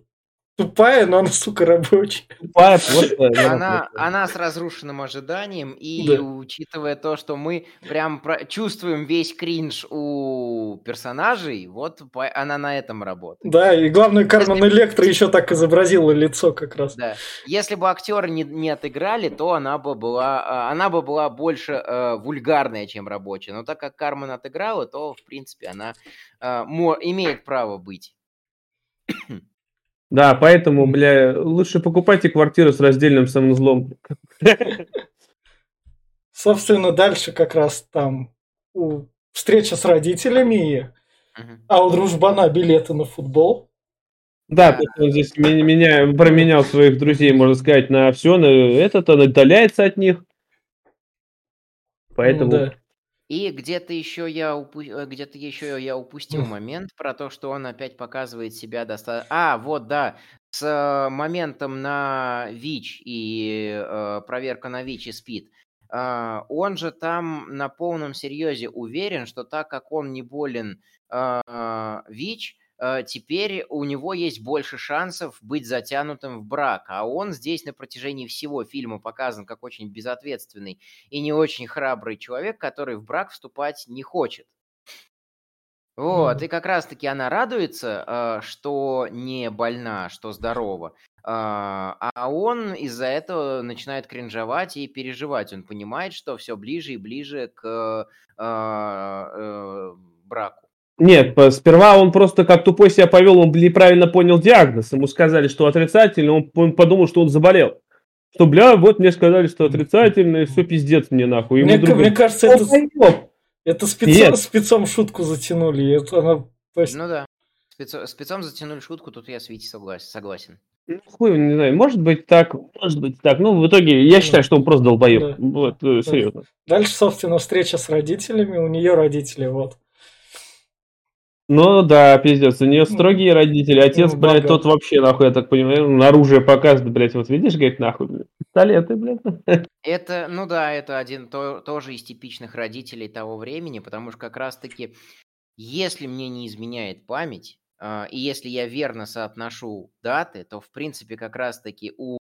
Тупая, но она, сука, рабочая. Тупая просто. Она, она с разрушенным ожиданием, и Да. учитывая то, что мы прям про- чувствуем весь кринж у персонажей, вот по- она на этом работает. Да, и главное, Кармен Если- Электро еще так изобразила лицо как раз. Да. Если бы актеры не, не отыграли, то она бы была, а, она бы была больше э, вульгарная, чем рабочая. Но так как Кармен отыграла, то, в принципе, она э, мо- имеет право быть. Да, поэтому, бля, лучше покупайте квартиру с раздельным санузлом. Собственно, дальше как раз там у- встреча с родителями, а у дружбана билеты на футбол. Да, он здесь меня променял своих друзей, можно сказать, на все, на этот, он отдаляется от них. Поэтому... Ну Да. И где-то еще я упу- э, где-то еще я упустил момент про то, что он опять показывает себя достаточно. А, вот да, с э, моментом на ВИЧ и э, проверка на ВИЧ и СПИД. А, он же там на полном серьезе уверен, что так как он не болен а, ВИЧ, э, теперь у него есть больше шансов быть затянутым в брак. А он здесь на протяжении всего фильма показан как очень безответственный и не очень храбрый человек, который в брак вступать не хочет. Вот, и как раз-таки она радуется, э, что не больна, что здорова. А а он из-за этого начинает кринжовать и переживать. Он понимает, что все ближе и ближе к э, браку. Нет, сперва он просто как тупой себя повел, он неправильно понял диагноз. Ему сказали, что отрицательный, он, он подумал, что он заболел. Что, бля, вот мне сказали, что отрицательный, все пиздец мне нахуй. Ему Мне, другой, мне кажется, «О, это, пойдём». это спецом, Нет. спецом шутку затянули. и Это она, Ну да. Спецо- спецом затянули шутку, тут я с Витей согласен. согласен. Ну, хуй, не знаю, может быть так, может быть так. Ну, в итоге, я считаю, что он просто долбоеб. Да. Вот, э, серьезно. Дальше, собственно, встреча с родителями. У нее родители, вот. Ну да, пиздец, у нее строгие родители, отец, Ну, блядь, богат. тот вообще, нахуй, я так понимаю, он оружие показывает, блядь, вот видишь, говорит, нахуй, блядь, пистолеты, блядь. Это, ну да, это один то- тоже из типичных родителей того времени, потому что как раз-таки, если мне не изменяет память, а, и если я верно соотношу даты, то, в принципе, как раз-таки у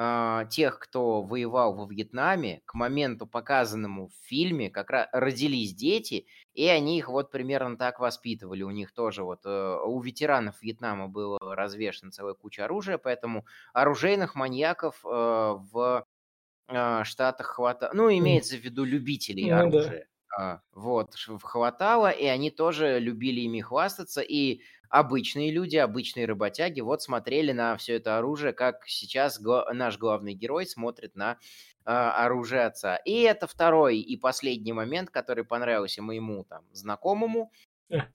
а, тех, кто воевал во Вьетнаме, к моменту, показанному в фильме, как раз родились дети, и они их вот примерно так воспитывали. У них тоже вот, э, у ветеранов Вьетнама было развешено целая куча оружия, поэтому оружейных маньяков э, в а, Штатах хватало, ну, имеется в виду любителей Ну да. оружия. А, вот, хватало, и они тоже любили ими хвастаться, и обычные люди, обычные работяги, вот смотрели на все это оружие, как сейчас гла- наш главный герой смотрит на а, оружие отца. И это второй и последний момент, который понравился моему там знакомому.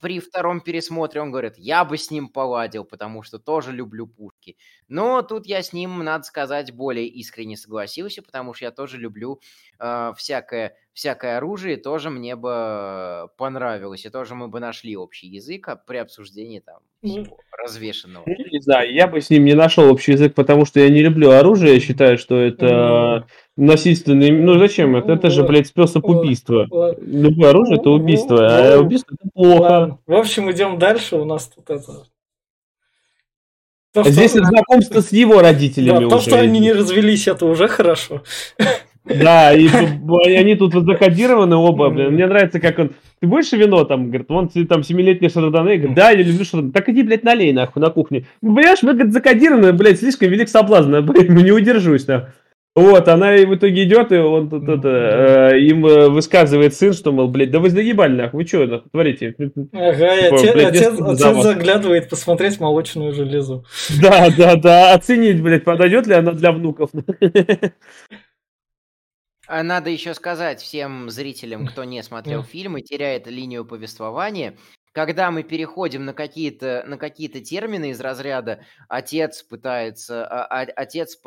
При втором пересмотре он говорит, я бы с ним поладил, потому что тоже люблю пушки. Но тут я с ним, надо сказать, более искренне согласился, потому что я тоже люблю э, всякое, всякое оружие, тоже мне бы понравилось, и тоже мы бы нашли общий язык а, при обсуждении там всего развешенного. Ну, Не знаю, я бы с ним не нашел общий язык, потому что я не люблю оружие, я считаю, что это насильственный, ну зачем это, это же, блядь, способ убийства. Любое оружие это Ну, убийство, ну, а ну, убийство это плохо. В общем, идем дальше. У нас тут это... То, что- Здесь знакомство с его родителями да, то, уже что они не развелись, это уже хорошо. Да, и они тут вот закодированы оба, блин. Мне нравится, как он... Ты будешь вино там? Говорит, вон там семилетний шардоне. Говорит, да, я люблю шардоне. Так иди, блядь, налей, нахуй, на кухне. Ну, Понимаешь, мы, говорит, закодированы, блядь, слишком велик соблазн, блядь, не удержусь, нахуй. Вот, она и в итоге идет, и он тут это, э, им э, высказывает сын, что, мол, блядь, да вы заебали, нахуй, вы что нахуй, творите? Ага, и Типа, отец, блядь, заглядывает посмотреть молочную железу. Да, да, да, оценить, блядь, подойдет ли она для внуков. А надо еще сказать всем зрителям, кто не смотрел фильм и теряет линию повествования, когда мы переходим на какие-то на какие-то термины из разряда отец пытается а- а- отец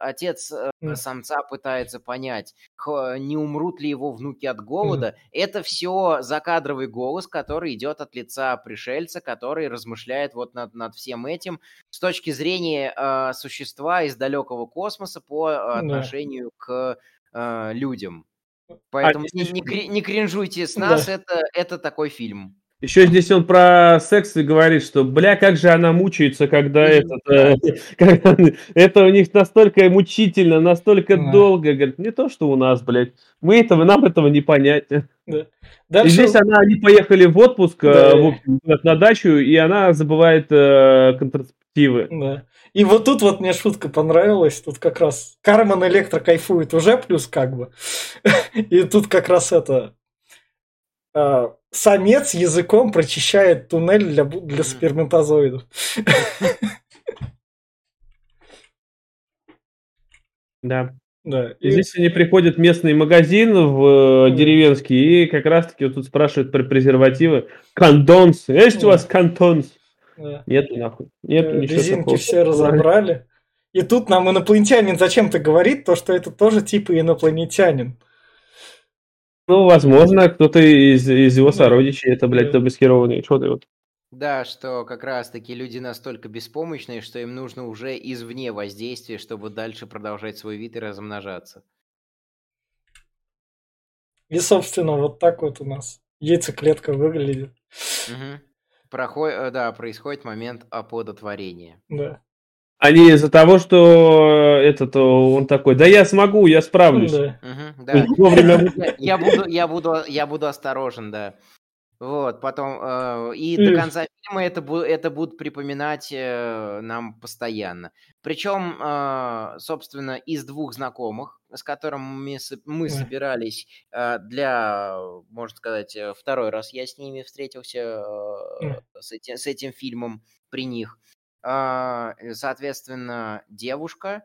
отец Да. самца пытается понять не умрут ли его внуки от голода это все закадровый голос который идет от лица пришельца который размышляет вот над над всем этим с точки зрения э, существа из далекого космоса по отношению к э, людям. Поэтому здесь не, не кри- не кринжуйте с Да. нас, это, это такой фильм. Еще здесь он про секс и говорит, что, бля, как же она мучается, когда это, э, это у них настолько мучительно, настолько Да. долго. Говорит, не то, что у нас, блядь. Мы этого, нам этого не понять. Да. И здесь она, они поехали в отпуск э, Да. на дачу, и она забывает контрацептивы. И вот тут вот мне шутка понравилась. Тут как раз Кармен Электро кайфует уже плюс как бы. И тут как раз это... а, самец языком прочищает туннель для, для сперматозоидов. Да. Да. И здесь они приходят в местный магазин в э, деревенский, и как раз-таки вот тут спрашивают про презервативы. Кондонс. Есть у вас кондонс? Да. Нету нахуй. Нету Э, ничего Резинки такого. все разобрали. И тут нам инопланетянин зачем-то говорит, то, что это тоже типа инопланетянин. Ну, возможно, кто-то из, из его сородичей, это, блядь, замаскированные. Что ты вот? Да, что как раз-таки люди настолько беспомощные, что им нужно уже извне воздействие, чтобы дальше продолжать свой вид и размножаться. И, собственно, вот так вот у нас яйцеклетка выглядит. Мгм. Проход- э, да, происходит момент оплодотворения. Да. Они из-за того, что этот, э, он такой, да я смогу, я справлюсь. Да. Да. Вовремя я буду, я буду, я буду осторожен, да. Вот, потом э, и до Эх. конца фильма это, бу- это будут припоминать э, нам постоянно. Причем, э, собственно, из двух знакомых, с которыми мы, мы собирались э, для, можно сказать, э, второй раз я с ними встретился э, с, эти- с этим фильмом при них. Э, Соответственно, девушка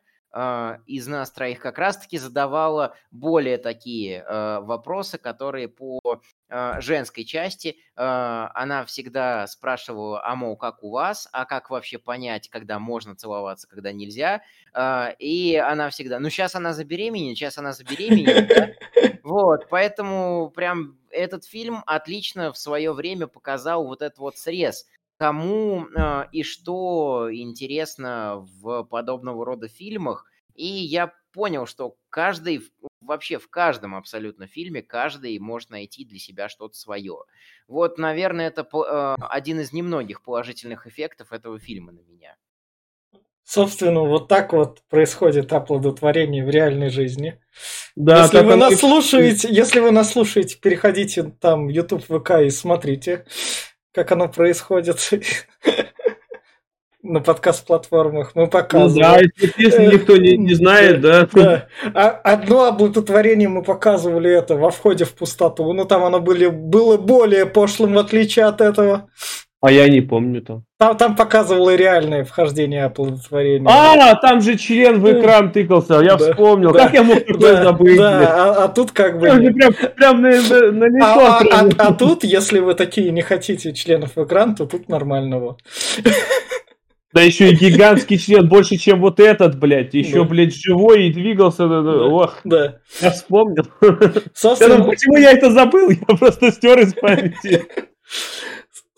из нас троих как раз-таки задавала более такие э, вопросы, которые по э, женской части. Она всегда спрашивала, а мол, как у вас, а как вообще понять, когда можно целоваться, когда нельзя, А, и она всегда, ну сейчас она забеременеет, сейчас она забеременеет, да? Вот, поэтому прям этот фильм отлично в свое время показал вот этот вот срез, кому э, и что интересно в подобного рода фильмах. И я понял, что каждый, вообще в каждом абсолютно фильме, каждый может найти для себя что-то свое. Вот, наверное, это э, один из немногих положительных эффектов этого фильма на меня. Собственно, вот так вот происходит оплодотворение в реальной жизни. Да, если вы нас и- слушаете, если вы нас слушаете, переходите там в YouTube, ВК и смотрите, как оно происходит на подкаст-платформах. Мы Ну показываем. да, если, если никто не, не знает, да. Да. А одно оплодотворение мы показывали это во входе в пустоту. Но там оно были, было более пошлым, в отличие от этого. А я не помню там. Там, там показывало реальное вхождение оплодотворения. А, там же член в экран тыкался, я Да, вспомнил. да, Как я мог такое да, забыть? да, а, а тут как бы... Прям, прям, на, на, на лицо А, а- а- а тут, если вы такие не хотите членов в экран, то тут нормально вот. Да еще и гигантский член, больше, чем вот этот, блядь. Еще, Да. блядь, живой и двигался. да. Ох, Да. я вспомнил. Я думаю, Собственно, почему я это забыл? Я просто стер из памяти.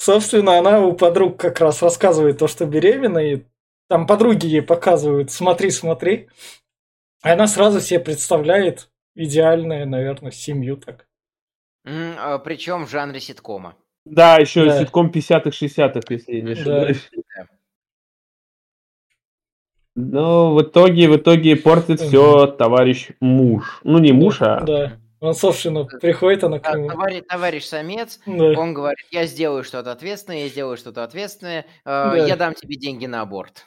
Собственно, она у подруг как раз рассказывает то, что беременна, и там подруги ей показывают, смотри, смотри. И она сразу себе представляет идеальную, наверное, семью так. Причем а, в жанре ситкома. Да, еще Да. ситком 50-х, 60-х, если я не Да. ошибаюсь. Но в итоге, в итоге портит все товарищ муж. Ну, не муж, а... Да. Он, собственно, приходит она к нему. товарищ, товарищ самец, Да. он говорит, я сделаю что-то ответственное, я сделаю что-то ответственное, э, Да. я дам тебе деньги на аборт.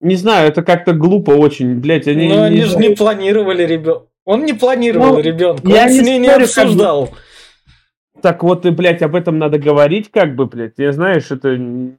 Не знаю, это как-то глупо очень, блядь, они... Но они не же не планировали ребенка. Он не планировал Ну, ребенка. я Он не с ней не спорю, как бы. обсуждал. Так вот, и, блядь, об этом надо говорить, как бы, блядь. Я знаешь, это он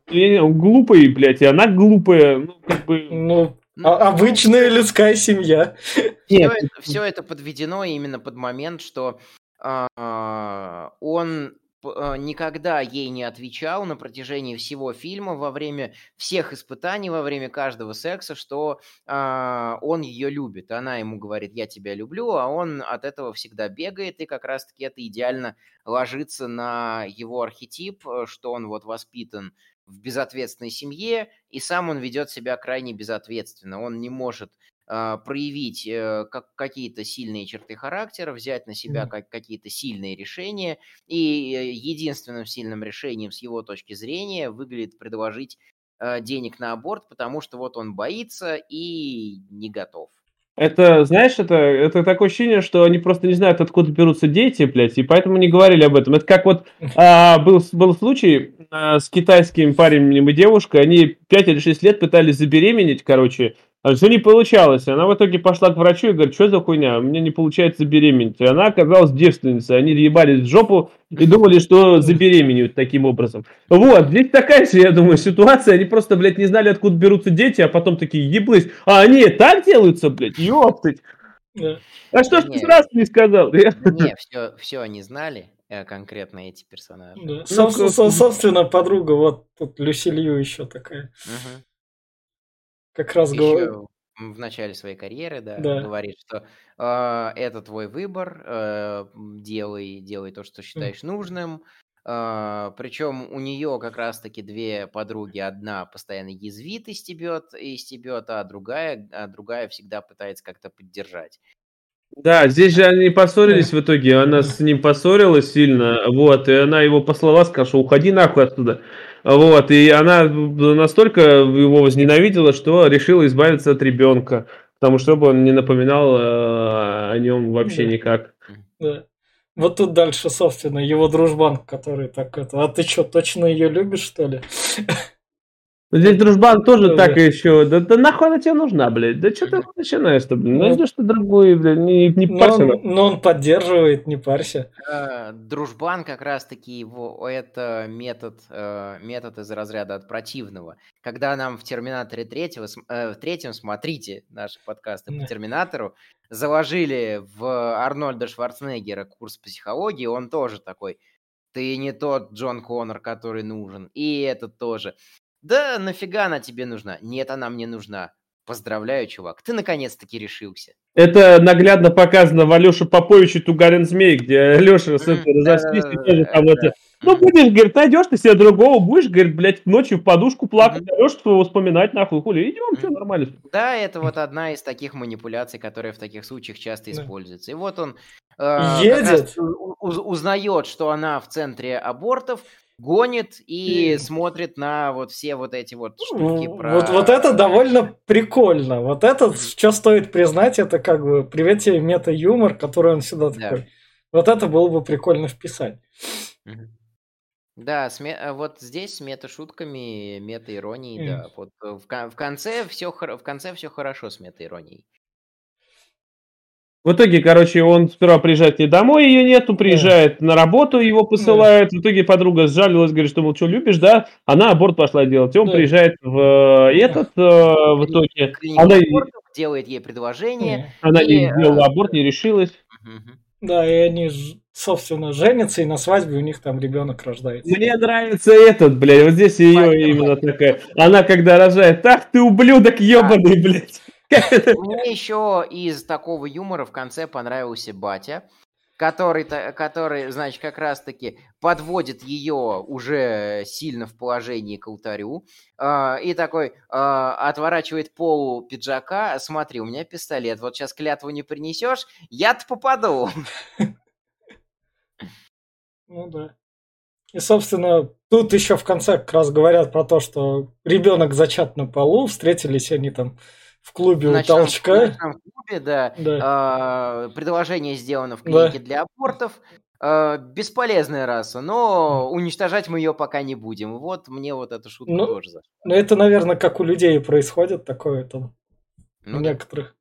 глупый, блядь, и она глупая. Ну, как бы... Ну, Ну, а- обычная людская семья. Все Нет, это, подведено именно под момент, что а, он а, никогда ей не отвечал на протяжении всего фильма, во время всех испытаний, во время каждого секса, что а, он ее любит. Она ему говорит, я тебя люблю, а он от этого всегда бегает, и как раз-таки это идеально ложится на его архетип, э, что он вот воспитан в безответственной семье, и сам он ведет себя крайне безответственно. Он не может э, проявить э, как, какие-то сильные черты характера, взять на себя как, какие-то сильные решения. И э, единственным сильным решением с его точки зрения выглядит предложить э, денег на аборт, потому что вот он боится и не готов. Это, знаешь, это, это такое ощущение, что они просто не знают, откуда берутся дети, блядь, и поэтому не говорили об этом. Это как вот а, был, был случай а, с китайским парнем и девушкой, они 5 или 6 лет пытались забеременеть, короче, а все не получалось. Она в итоге пошла к врачу и говорит, что за хуйня, у меня не получается забеременеть. И она оказалась девственницей, они ебались в жопу и думали, что забеременеют таким образом. Вот, здесь такая же, я думаю, ситуация, они просто, блядь, не знали, откуда берутся дети, а потом такие, еблысь, а они так делаются, блядь, ёптать. Да. А что ж ты сразу не сказал? Не, все, все они знали, э, конкретно эти персонажи. Да. Соб- со- собственно, подруга, вот тут Люсилью еще такая. Мгм. Как раз говорит. Еще в начале своей карьеры, да, Да. говорит, что э, это твой выбор, э, делай, делай то, что считаешь нужным. причем у нее как раз-таки две подруги. Одна постоянно язвит и стебет, и стебет, а другая, а другая всегда пытается как-то поддержать. Да, здесь же они поссорились в итоге, она с ним поссорилась сильно, вот, и она его послала, сказала, что уходи нахуй отсюда, вот, и она настолько его возненавидела, что решила избавиться от ребенка, потому что он не напоминал э, о нем вообще Да. никак. Да. Вот тут дальше, собственно, его дружбан, который так это. А ты что, точно ее любишь, что ли? Но Здесь дружбан тоже Да. так еще, да, да нахуй она тебе нужна, блядь, да что ты начинаешь-то, блин, Ну. найдешь ты другую, блядь, не, не Но парься. он, но он поддерживает, не парься. Э, Дружбан как раз-таки его это метод, э, метод из разряда от противного. Когда нам в Терминаторе третьего, э, в третьем, смотрите наши подкасты по Терминатору, заложили в Арнольда Шварценеггера курс психологии, он тоже такой, ты не тот Джон Коннор, который нужен, и этот тоже. Да нафига она тебе нужна? Нет, она мне нужна. Поздравляю, чувак, ты наконец-таки решился. Это наглядно показано в Алёше Поповиче «Тугарин змей», где Леша с Мгм, этой разошлись, и да-да-да, тоже там это... Ну, будешь, говорит, найдешь ты себе другого, будешь, говорит, блядь, ночью в подушку плакать, Мгм. Алёшу своего вспоминать, нахуй, хули, идем, что Мгм. нормально. Да, это вот одна из таких манипуляций, которая в таких случаях часто используется. И вот он э, как Едет. узнает, что она в центре абортов, гонит и смотрит на вот все вот эти вот штуки Ну, про... Вот, вот это довольно прикольно. Вот это, что стоит признать, это как бы привет тебе мета-юмор, который он сюда Да. такой. Вот это было бы прикольно вписать. Да, с ме- э, вот здесь с мета-шутками, мета-иронией, Мгм. да. Вот э, в, в конце все в конце все хорошо с мета-иронией. В итоге, короче, он сперва приезжает к ней домой, ее нету, приезжает на работу, его посылают. В итоге подруга сжалилась, говорит, что, мол, что, любишь, да? Она аборт пошла делать. И он Да. приезжает в э, этот, э, в итоге. Клинику Она, абортов, делает ей предложение. она И, не э, сделала аборт, не решилась. Мгм. Да, и они, собственно, женятся, и на свадьбе у них там ребенок рождается. Мне нравится этот, блядь, вот здесь ее именно такая. Она когда рожает, ах ты ублюдок ебаный, блядь. Мне еще из такого юмора в конце понравился батя, который, который значит, как раз-таки подводит ее уже сильно в положении к алтарю, а, и такой а, отворачивает полу пиджака, смотри, у меня пистолет, вот сейчас клятву не принесешь, я-то попаду. Ну да. И, собственно, тут еще в конце как раз говорят про то, что ребенок зачат на полу, встретились они там в клубе В у в толчка. ночном клубе, да, Да. а, предложение сделано в Да. клинике для абортов. А, Бесполезная раса, но уничтожать мы ее пока не будем. Вот мне вот эта шутка Ну, тоже зашла. Ну, это, наверное, как у людей происходит такое там Ну у да. некоторых.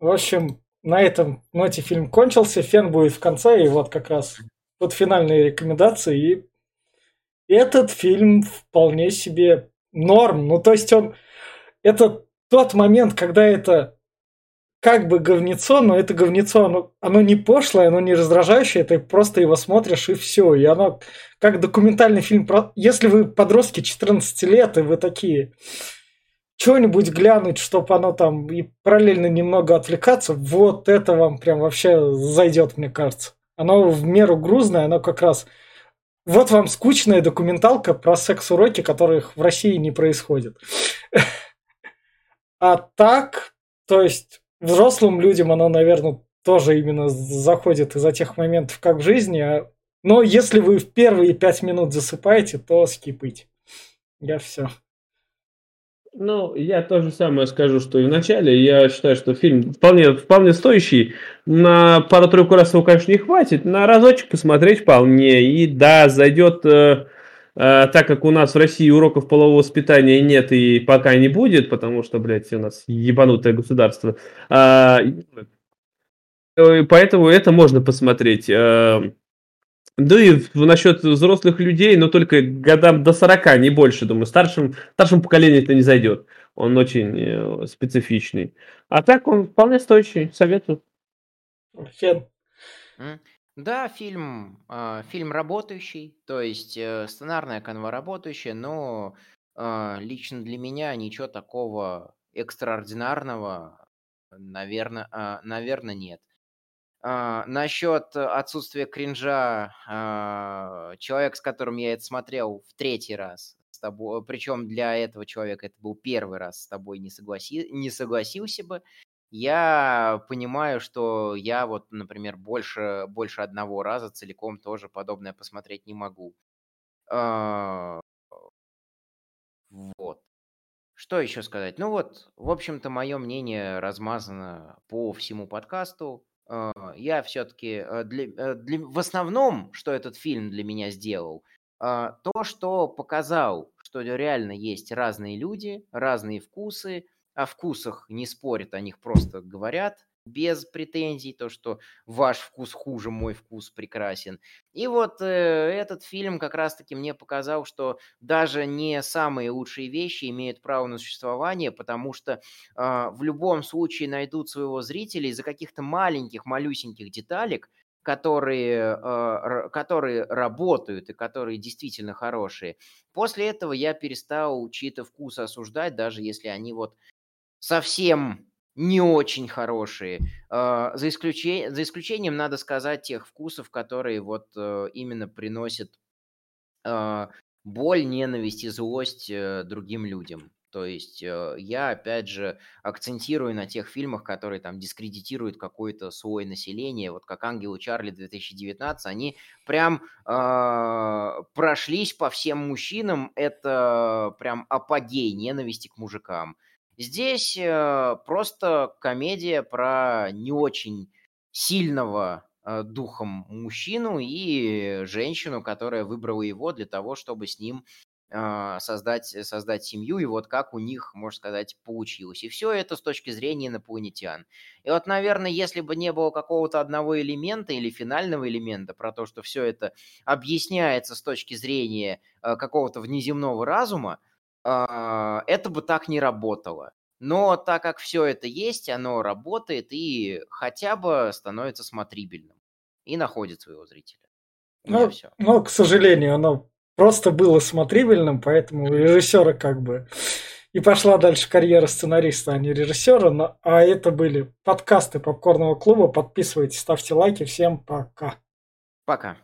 В общем, на этом ноте фильм кончился, фен будет в конце, и вот как раз вот финальные рекомендации. И этот фильм вполне себе норм. Ну, то есть он... Это тот момент, когда это как бы говнецо, но это говнецо, оно, оно не пошлое, оно не раздражающее, ты просто его смотришь и все. И оно как документальный фильм про... Если вы подростки 14 лет, и вы такие что-нибудь глянуть, чтобы оно там и параллельно немного отвлекаться, вот это вам прям вообще зайдет, мне кажется. Оно в меру грузное, оно как раз... Вот вам скучная документалка про секс-уроки, которых в России не происходит. А так, то есть взрослым людям оно, наверное, тоже именно заходит из-за тех моментов, как в жизни. А... Но если вы в первые пять минут засыпаете, то скипайте. Я все. Ну, я то же самое скажу, что и в начале. Я считаю, что фильм вполне, вполне стоящий. На пару-тройку раз его, конечно, не хватит. На разочек посмотреть вполне. И да, зайдет, э, так как у нас в России уроков полового воспитания нет и пока не будет, потому что, блядь, у нас ебанутое государство. А, э, поэтому это можно посмотреть. Э, да и насчет взрослых людей, но только годам до 40, не больше, думаю. Старшим, старшему поколению это не зайдет. Он очень э, специфичный. А так он вполне стоящий, советую. Фен. Да, фильм, э, фильм работающий, то есть э, сценарная канва работающая, но э, лично для меня ничего такого экстраординарного, наверное, э, наверное, нет. А, насчет отсутствия кринжа, а, человек, с которым я это смотрел в третий раз, с тобой, причем для этого человека это был первый раз с тобой не, согласи, не согласился бы, я понимаю, что я вот, например, больше, больше одного раза целиком тоже подобное посмотреть не могу. А, вот. Что еще сказать? Ну вот, в общем-то, мое мнение размазано по всему подкасту. А, я все-таки э, для, э, для, в основном, что этот фильм для меня сделал, а, то, что показал, что реально есть разные люди, разные вкусы, о вкусах не спорят, о них просто говорят, без претензий, то, что ваш вкус хуже, мой вкус прекрасен. И вот э, этот фильм как раз-таки мне показал, что даже не самые лучшие вещи имеют право на существование, потому что э, в любом случае найдут своего зрителя из-за каких-то маленьких, малюсеньких деталек, которые, э, которые работают и которые действительно хорошие. После этого я перестал чьи-то вкусы осуждать, даже если они вот совсем не очень хорошие. А, за, исключением, за исключением, надо сказать, тех вкусов, которые вот э, именно приносят а, боль, ненависть и злость э, другим людям. То есть э, я, опять же, акцентирую на тех фильмах, которые там дискредитируют какой-то слой населения, вот как «Ангелы Чарли» 2019, они прям э, прошлись по всем мужчинам, это прям апогей ненависти к мужикам. Здесь э, просто комедия про не очень сильного э, духом мужчину и женщину, которая выбрала его для того, чтобы с ним э, создать, создать семью, и вот как у них, можно сказать, получилось. И все это с точки зрения инопланетян. И вот, наверное, если бы не было какого-то одного элемента или финального элемента про то, что все это объясняется с точки зрения какого-то внеземного разума, это бы так не работало. Но так как все это есть, оно работает и хотя бы становится смотрибельным и находит своего зрителя. Ну, но, к сожалению, оно просто было смотрибельным, поэтому режиссера как бы и пошла дальше карьера сценариста, а не режиссера. Но, а это были подкасты Попкорного клуба. Подписывайтесь, ставьте лайки. Всем пока. Пока.